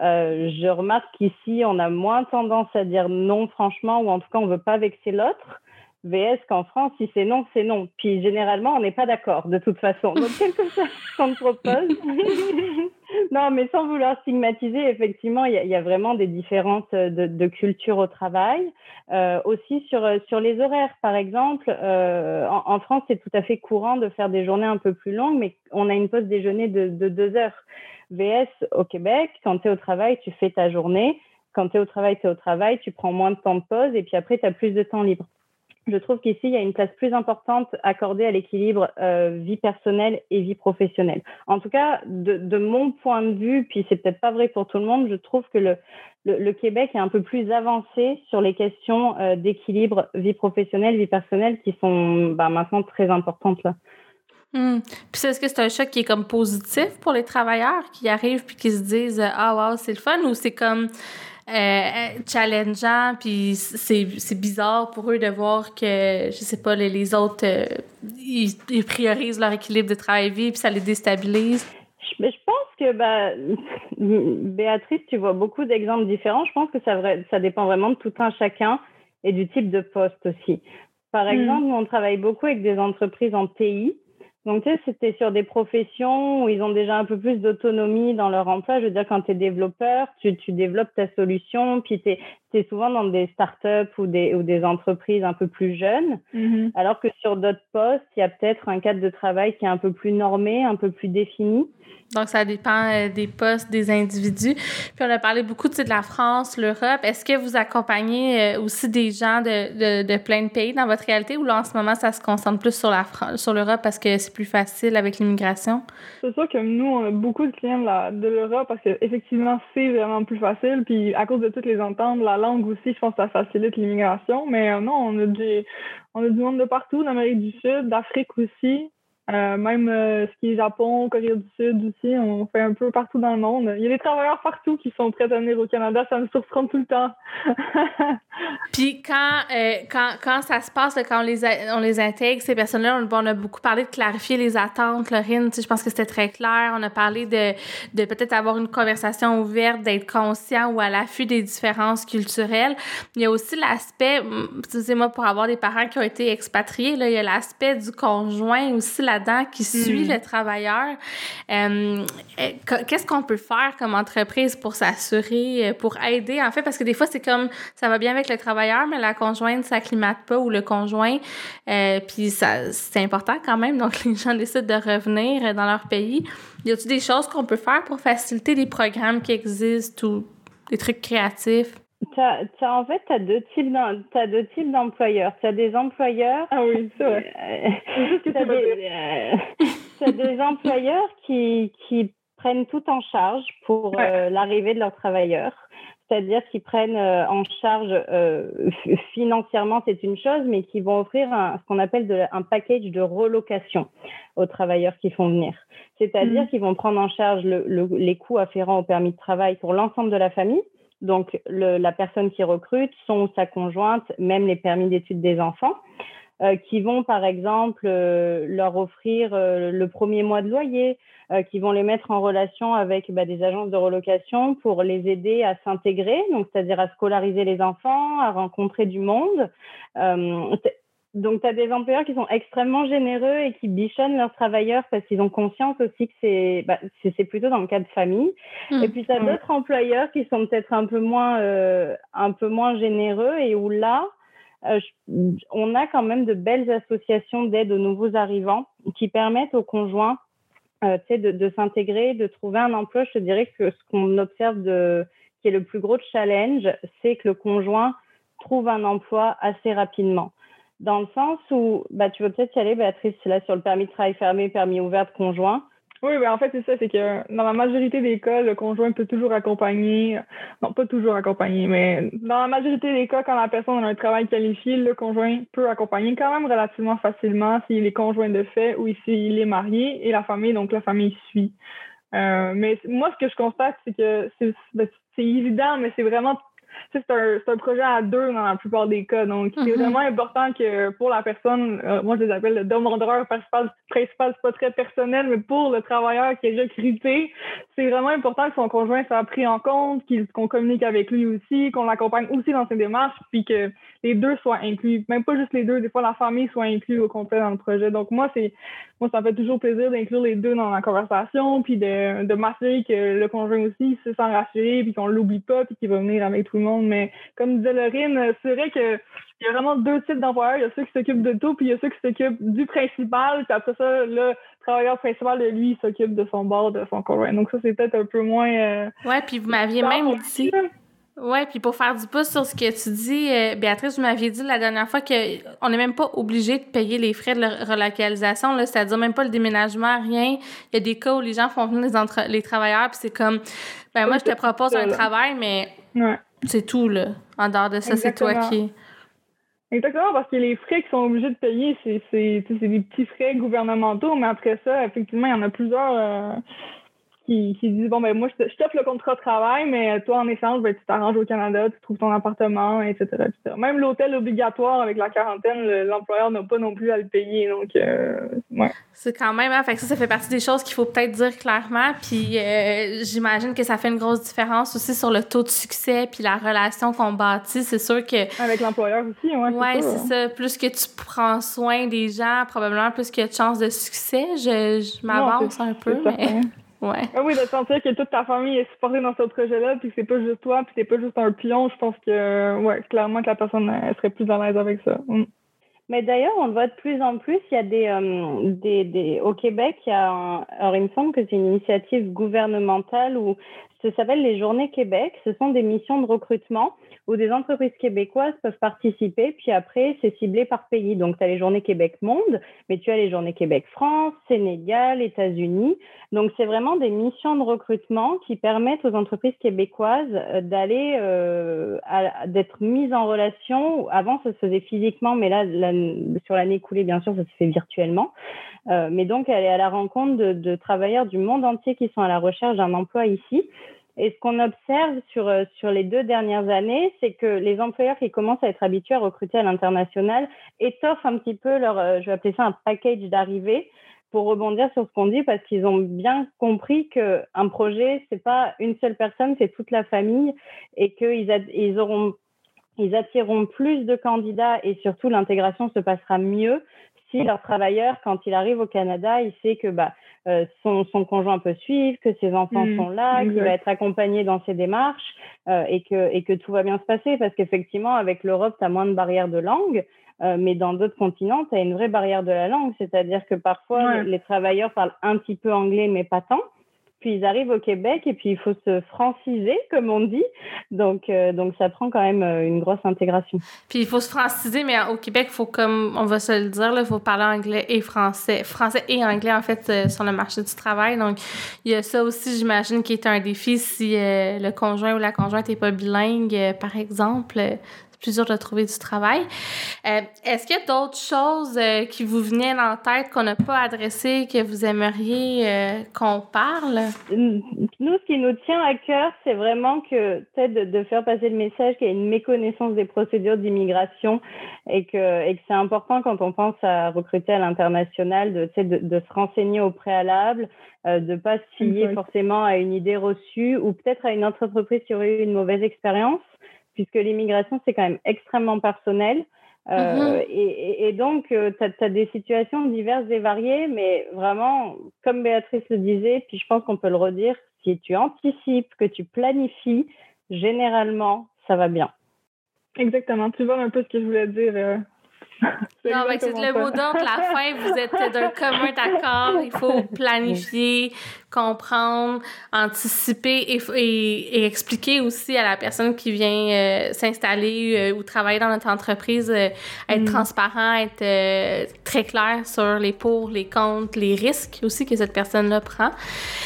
Euh, je remarque qu'ici, on a moins tendance à dire non franchement, ou en tout cas, on veut pas vexer l'autre. VS qu'en France, si c'est non, c'est non. Puis généralement, on n'est pas d'accord de toute façon. Donc, quelque chose qu'on propose. non, mais sans vouloir stigmatiser, effectivement, il y, a vraiment des différences de, de culture au travail. Euh, aussi sur, sur les horaires, par exemple. Euh, en, France, c'est tout à fait courant de faire des journées un peu plus longues, mais on a une pause déjeuner de, de deux heures. VS au Québec, quand tu es au travail, tu fais ta journée. Quand tu es au travail, tu es au travail, tu prends moins de temps de pause et puis après, tu as plus de temps libre je trouve qu'ici, il y a une place plus importante accordée à l'équilibre euh, vie personnelle et vie professionnelle. En tout cas, de, mon point de vue, puis c'est peut-être pas vrai pour tout le monde, je trouve que le, Québec est un peu plus avancé sur les questions euh, d'équilibre vie professionnelle, vie personnelle, qui sont bah, maintenant très importantes là. Hmm. Puis est-ce que c'est un choc qui est comme positif pour les travailleurs qui arrivent puis qui se disent ah wow c'est le fun ou c'est comme euh, challengeant, puis c'est bizarre pour eux de voir que, je sais pas, les, les autres, euh, ils, priorisent leur équilibre de travail-vie, puis ça les déstabilise. Je, je pense que, bah, Béatrice, tu vois beaucoup d'exemples différents. Je pense que ça, ça dépend vraiment de tout un chacun et du type de poste aussi. Par hmm. exemple, nous, on travaille beaucoup avec des entreprises en TI donc, tu sais, c'était sur des professions où ils ont déjà un peu plus d'autonomie dans leur emploi. Je veux dire, quand tu es développeur, tu, tu développes ta solution, puis tu souvent dans des startups ou des, ou des entreprises un peu plus jeunes. Mm-hmm. Alors que sur d'autres postes, il y a peut-être un cadre de travail qui est un peu plus normé, un peu plus défini. Donc, ça dépend euh, des postes, des individus. Puis, on a parlé beaucoup de la France, l'Europe. Est-ce que vous accompagnez euh, aussi des gens de, de, de, plein de pays dans votre réalité ou là, en ce moment, ça se concentre plus sur la France, sur l'Europe parce que c'est plus facile avec l'immigration? C'est sûr que nous, on a beaucoup de clients de, de l'Europe parce qu'effectivement, c'est vraiment plus facile. Puis, à cause de toutes les ententes, la langue aussi, je pense que ça facilite l'immigration. Mais euh, non, on a, on a du monde de partout, d'Amérique du Sud, d'Afrique aussi. Euh, même euh, ce qui est Japon, Corée du Sud aussi, on fait un peu partout dans le monde. Il y a des travailleurs partout qui sont prêts à venir au Canada, ça me surprend tout le temps. Puis quand, euh, quand, quand ça se passe, quand on les, on les intègre, ces personnes-là, on, a beaucoup parlé de clarifier les attentes, Lorine, je pense que c'était très clair. On a parlé de, de peut-être avoir une conversation ouverte, d'être conscient ou à l'affût des différences culturelles. Il y a aussi l'aspect, excusez-moi, pour avoir des parents qui ont été expatriés, là, il y a l'aspect du conjoint aussi, qui suit hmm. le travailleur. Euh, qu'est-ce qu'on peut faire comme entreprise pour s'assurer, euh, pour aider, en fait, parce que des fois, c'est comme, ça va bien avec le travailleur, mais la conjointe s'acclimate pas ou le conjoint, euh, puis c'est important quand même, donc les gens décident de revenir dans leur pays. Y a-t-il des choses qu'on peut faire pour faciliter les programmes qui existent ou des trucs créatifs? En fait, tu as deux types d'employeurs. Tu as des employeurs. Ah oui, c'est vrai. Euh, tu as, des, des employeurs qui, qui prennent tout en charge pour euh, l'arrivée de leurs travailleurs. c'est-à-dire qu'ils prennent euh, en charge euh, financièrement, c'est une chose, mais qui vont offrir un, ce qu'on appelle un package de relocation aux travailleurs qui font venir. C'est-à-dire mmh. qu'ils vont prendre en charge les coûts afférents au permis de travail pour l'ensemble de la famille, donc la personne qui recrute, son ou sa conjointe, même les permis d'études des enfants. Euh, qui vont par exemple euh, leur offrir euh, le premier mois de loyer, qui vont les mettre en relation avec bah, des agences de relocation pour les aider à s'intégrer, donc c'est-à-dire à scolariser les enfants, à rencontrer du monde. Donc, tu as des employeurs qui sont extrêmement généreux et qui bichonnent leurs travailleurs parce qu'ils ont conscience aussi que c'est bah, plutôt dans le cas de famille. Mmh. Et puis, tu as mmh. d'autres employeurs qui sont peut-être un, peu moins, un peu moins généreux et où là, euh, on a quand même de belles associations d'aide aux nouveaux arrivants qui permettent aux conjoints euh, de, de s'intégrer, de trouver un emploi. Je te dirais que ce qu'on observe de, qui est le plus gros challenge, c'est que le conjoint trouve un emploi assez rapidement. Dans le sens où, bah, tu veux peut-être y aller, Béatrice, là sur le permis de travail fermé, permis ouvert de conjoint. Oui, ben en fait, c'est ça, c'est que dans la majorité des cas, le conjoint peut toujours accompagner, non, pas toujours accompagner, mais dans la majorité des cas, quand la personne a un travail qualifié, le conjoint peut accompagner quand même relativement facilement s'il est conjoint de fait ou s'il est marié et la famille, donc la famille suit. Euh, mais moi, ce que je constate, c'est que c'est ben, évident, mais c'est vraiment c'est un, un, projet à deux dans la plupart des cas. Donc, c'est mm-hmm. vraiment important que pour la personne, euh, moi je les appelle le demandeur principal, principal c'est pas très personnel, mais pour le travailleur qui est recruté, c'est vraiment important que son conjoint soit pris en compte, qu'on communique avec lui aussi, qu'on l'accompagne aussi dans ses démarches, puis que les deux soient inclus. Même pas juste les deux, des fois la famille soit inclue au complet dans le projet. Donc, moi, c'est moi, ça me fait toujours plaisir d'inclure les deux dans la conversation, puis de, de m'assurer que le conjoint aussi se sent rassuré, puis qu'on l'oublie pas, puis qu'il va venir avec tout le monde. Mais comme disait Lorine, c'est vrai qu'il y a vraiment deux types d'employeurs. Il y a ceux qui s'occupent de tout, puis il y a ceux qui s'occupent du principal, puis après ça, le travailleur principal de lui s'occupe de son bord, de son conjoint. Donc ça, c'est peut-être un peu moins... Euh, ouais, puis vous m'aviez même dit... Oui, puis pour faire du pouce sur ce que tu dis, euh, Béatrice, vous m'aviez dit la dernière fois qu'on n'est même pas obligé de payer les frais de relocalisation, c'est-à-dire même pas le déménagement, rien. Il y a des cas où les gens font venir les, les travailleurs, puis c'est comme, ben moi, je te propose un travail, mais c'est tout, là. En dehors de ça, c'est toi qui... Exactement, parce que les frais qu'ils sont obligés de payer, c'est des petits frais gouvernementaux, mais après ça, effectivement, il y en a plusieurs... Euh, qui, qui disent bon ben moi je t'offre le contrat de travail, mais toi en échange, ben, tu t'arranges au Canada, tu trouves ton appartement, etc. etc. Même l'hôtel obligatoire avec la quarantaine, l'employeur n'a pas non plus à le payer. Donc euh, ouais. C'est quand même, hein, fait ça, ça fait partie des choses qu'il faut peut-être dire clairement. Puis euh, j'imagine que ça fait une grosse différence aussi sur le taux de succès puis la relation qu'on bâtit. C'est sûr que. Avec l'employeur aussi, ouais. Ouais, c'est ça. Plus que tu prends soin des gens, probablement plus qu'il y a de chances de succès. Je, je m'avance un peu, mais. Ouais. Ah oui, de sentir que toute ta famille est supportée dans ce projet-là, puis que c'est pas juste toi, puis t'es pas juste un pion, je pense que, ouais, clairement que la personne serait plus à l'aise avec ça. Mm. Mais d'ailleurs, on le voit de plus en plus. Il y a des, euh, des, des au Québec, il y a alors il me semble que c'est une initiative gouvernementale où ça s'appelle les Journées Québec. Ce sont des missions de recrutement où des entreprises québécoises peuvent participer. Puis après, c'est ciblé par pays. Donc, tu as les Journées Québec Monde, mais tu as les Journées Québec France, Sénégal, États-Unis. Donc, c'est vraiment des missions de recrutement qui permettent aux entreprises québécoises euh, d'aller, euh, d'être mises en relation. Avant, ça se faisait physiquement, mais là, sur l'année écoulée, bien sûr, ça se fait virtuellement. Euh, mais donc, est à la rencontre de travailleurs du monde entier qui sont à la recherche d'un emploi ici. Et ce qu'on observe sur, euh, sur les deux dernières années, c'est que les employeurs qui commencent à être habitués à recruter à l'international étoffent un petit peu leur, euh, je vais appeler ça un package d'arrivée pour rebondir sur ce qu'on dit parce qu'ils ont bien compris qu'un projet, c'est pas une seule personne, c'est toute la famille et qu'ils ils auront, ils attireront plus de candidats et surtout l'intégration se passera mieux si leur travailleur, quand il arrive au Canada, il sait que bah, euh, son, son, conjoint peut suivre, que ses enfants mmh, sont là, qu'il va être accompagné dans ses démarches euh, et, que, et que tout va bien se passer. Parce qu'effectivement, avec l'Europe, tu as moins de barrières de langue, euh, mais dans d'autres continents, tu as une vraie barrière de la langue. C'est-à-dire que parfois, les, travailleurs parlent un petit peu anglais, mais pas tant. Puis ils arrivent au Québec et puis il faut se franciser, comme on dit. Donc, euh, donc ça prend quand même euh, une grosse intégration. Puis il faut se franciser, mais au Québec, faut, comme on va se le dire, il faut parler anglais et français. Français et anglais, en fait, euh, sur le marché du travail. Donc, il y a ça aussi, j'imagine, qui est un défi si le conjoint ou la conjointe n'est pas bilingue, par exemple plus dur de trouver du travail. Euh, est-ce qu'il y a d'autres choses euh, qui vous venaient en tête qu'on n'a pas adressées, que vous aimeriez euh, qu'on parle? Nous, ce qui nous tient à cœur, c'est vraiment que peut-être de, faire passer le message qu'il y a une méconnaissance des procédures d'immigration et que, et que c'est important quand on pense à recruter à l'international de, de, de se renseigner au préalable, de ne pas se fier forcément à une idée reçue ou peut-être à une entreprise qui aurait eu une mauvaise expérience puisque l'immigration, c'est quand même extrêmement personnel. Euh, mm-hmm. et, donc, euh, tu as, des situations diverses et variées, mais vraiment, comme Béatrice le disait, puis je pense qu'on peut le redire, si tu anticipes, que tu planifies, généralement, ça va bien. Exactement. Tu vois un peu ce que je voulais dire. Non, mais c'est le mot d'ordre. La fin, vous êtes d'un commun accord. Il faut planifier, comprendre, anticiper et, et, expliquer aussi à la personne qui vient euh, s'installer euh, ou travailler dans notre entreprise, euh, être mm. transparent, être très clair sur les pour, les contre, les risques aussi que cette personne-là prend.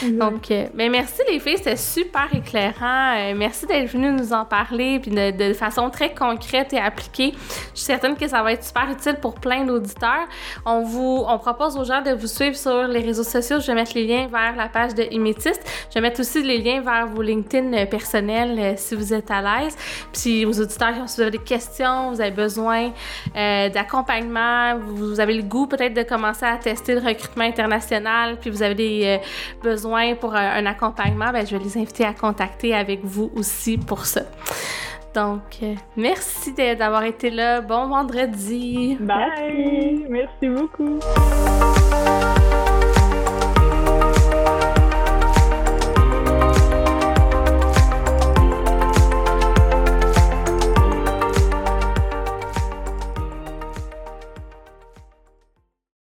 Donc, mais ben, merci les filles, c'était super éclairant. merci d'être venues nous en parler puis de, de, façon très concrète et appliquée. Je suis certaine que ça va être super utile pour plein d'auditeurs. On vous, on propose aux gens de vous suivre sur les réseaux sociaux. Je vais mettre les liens vers la page de Imétiste. Je vais mettre aussi les liens vers vos LinkedIn euh, personnels euh, si vous êtes à l'aise. Puis aux auditeurs, si vous des questions, vous avez besoin euh, d'accompagnement, vous avez le goût peut-être de commencer à tester le recrutement international, puis vous avez des besoins pour un, accompagnement, ben, je vais les inviter à contacter avec vous aussi pour ça. Donc, merci d'avoir été là. Bon vendredi. Bye. Merci beaucoup.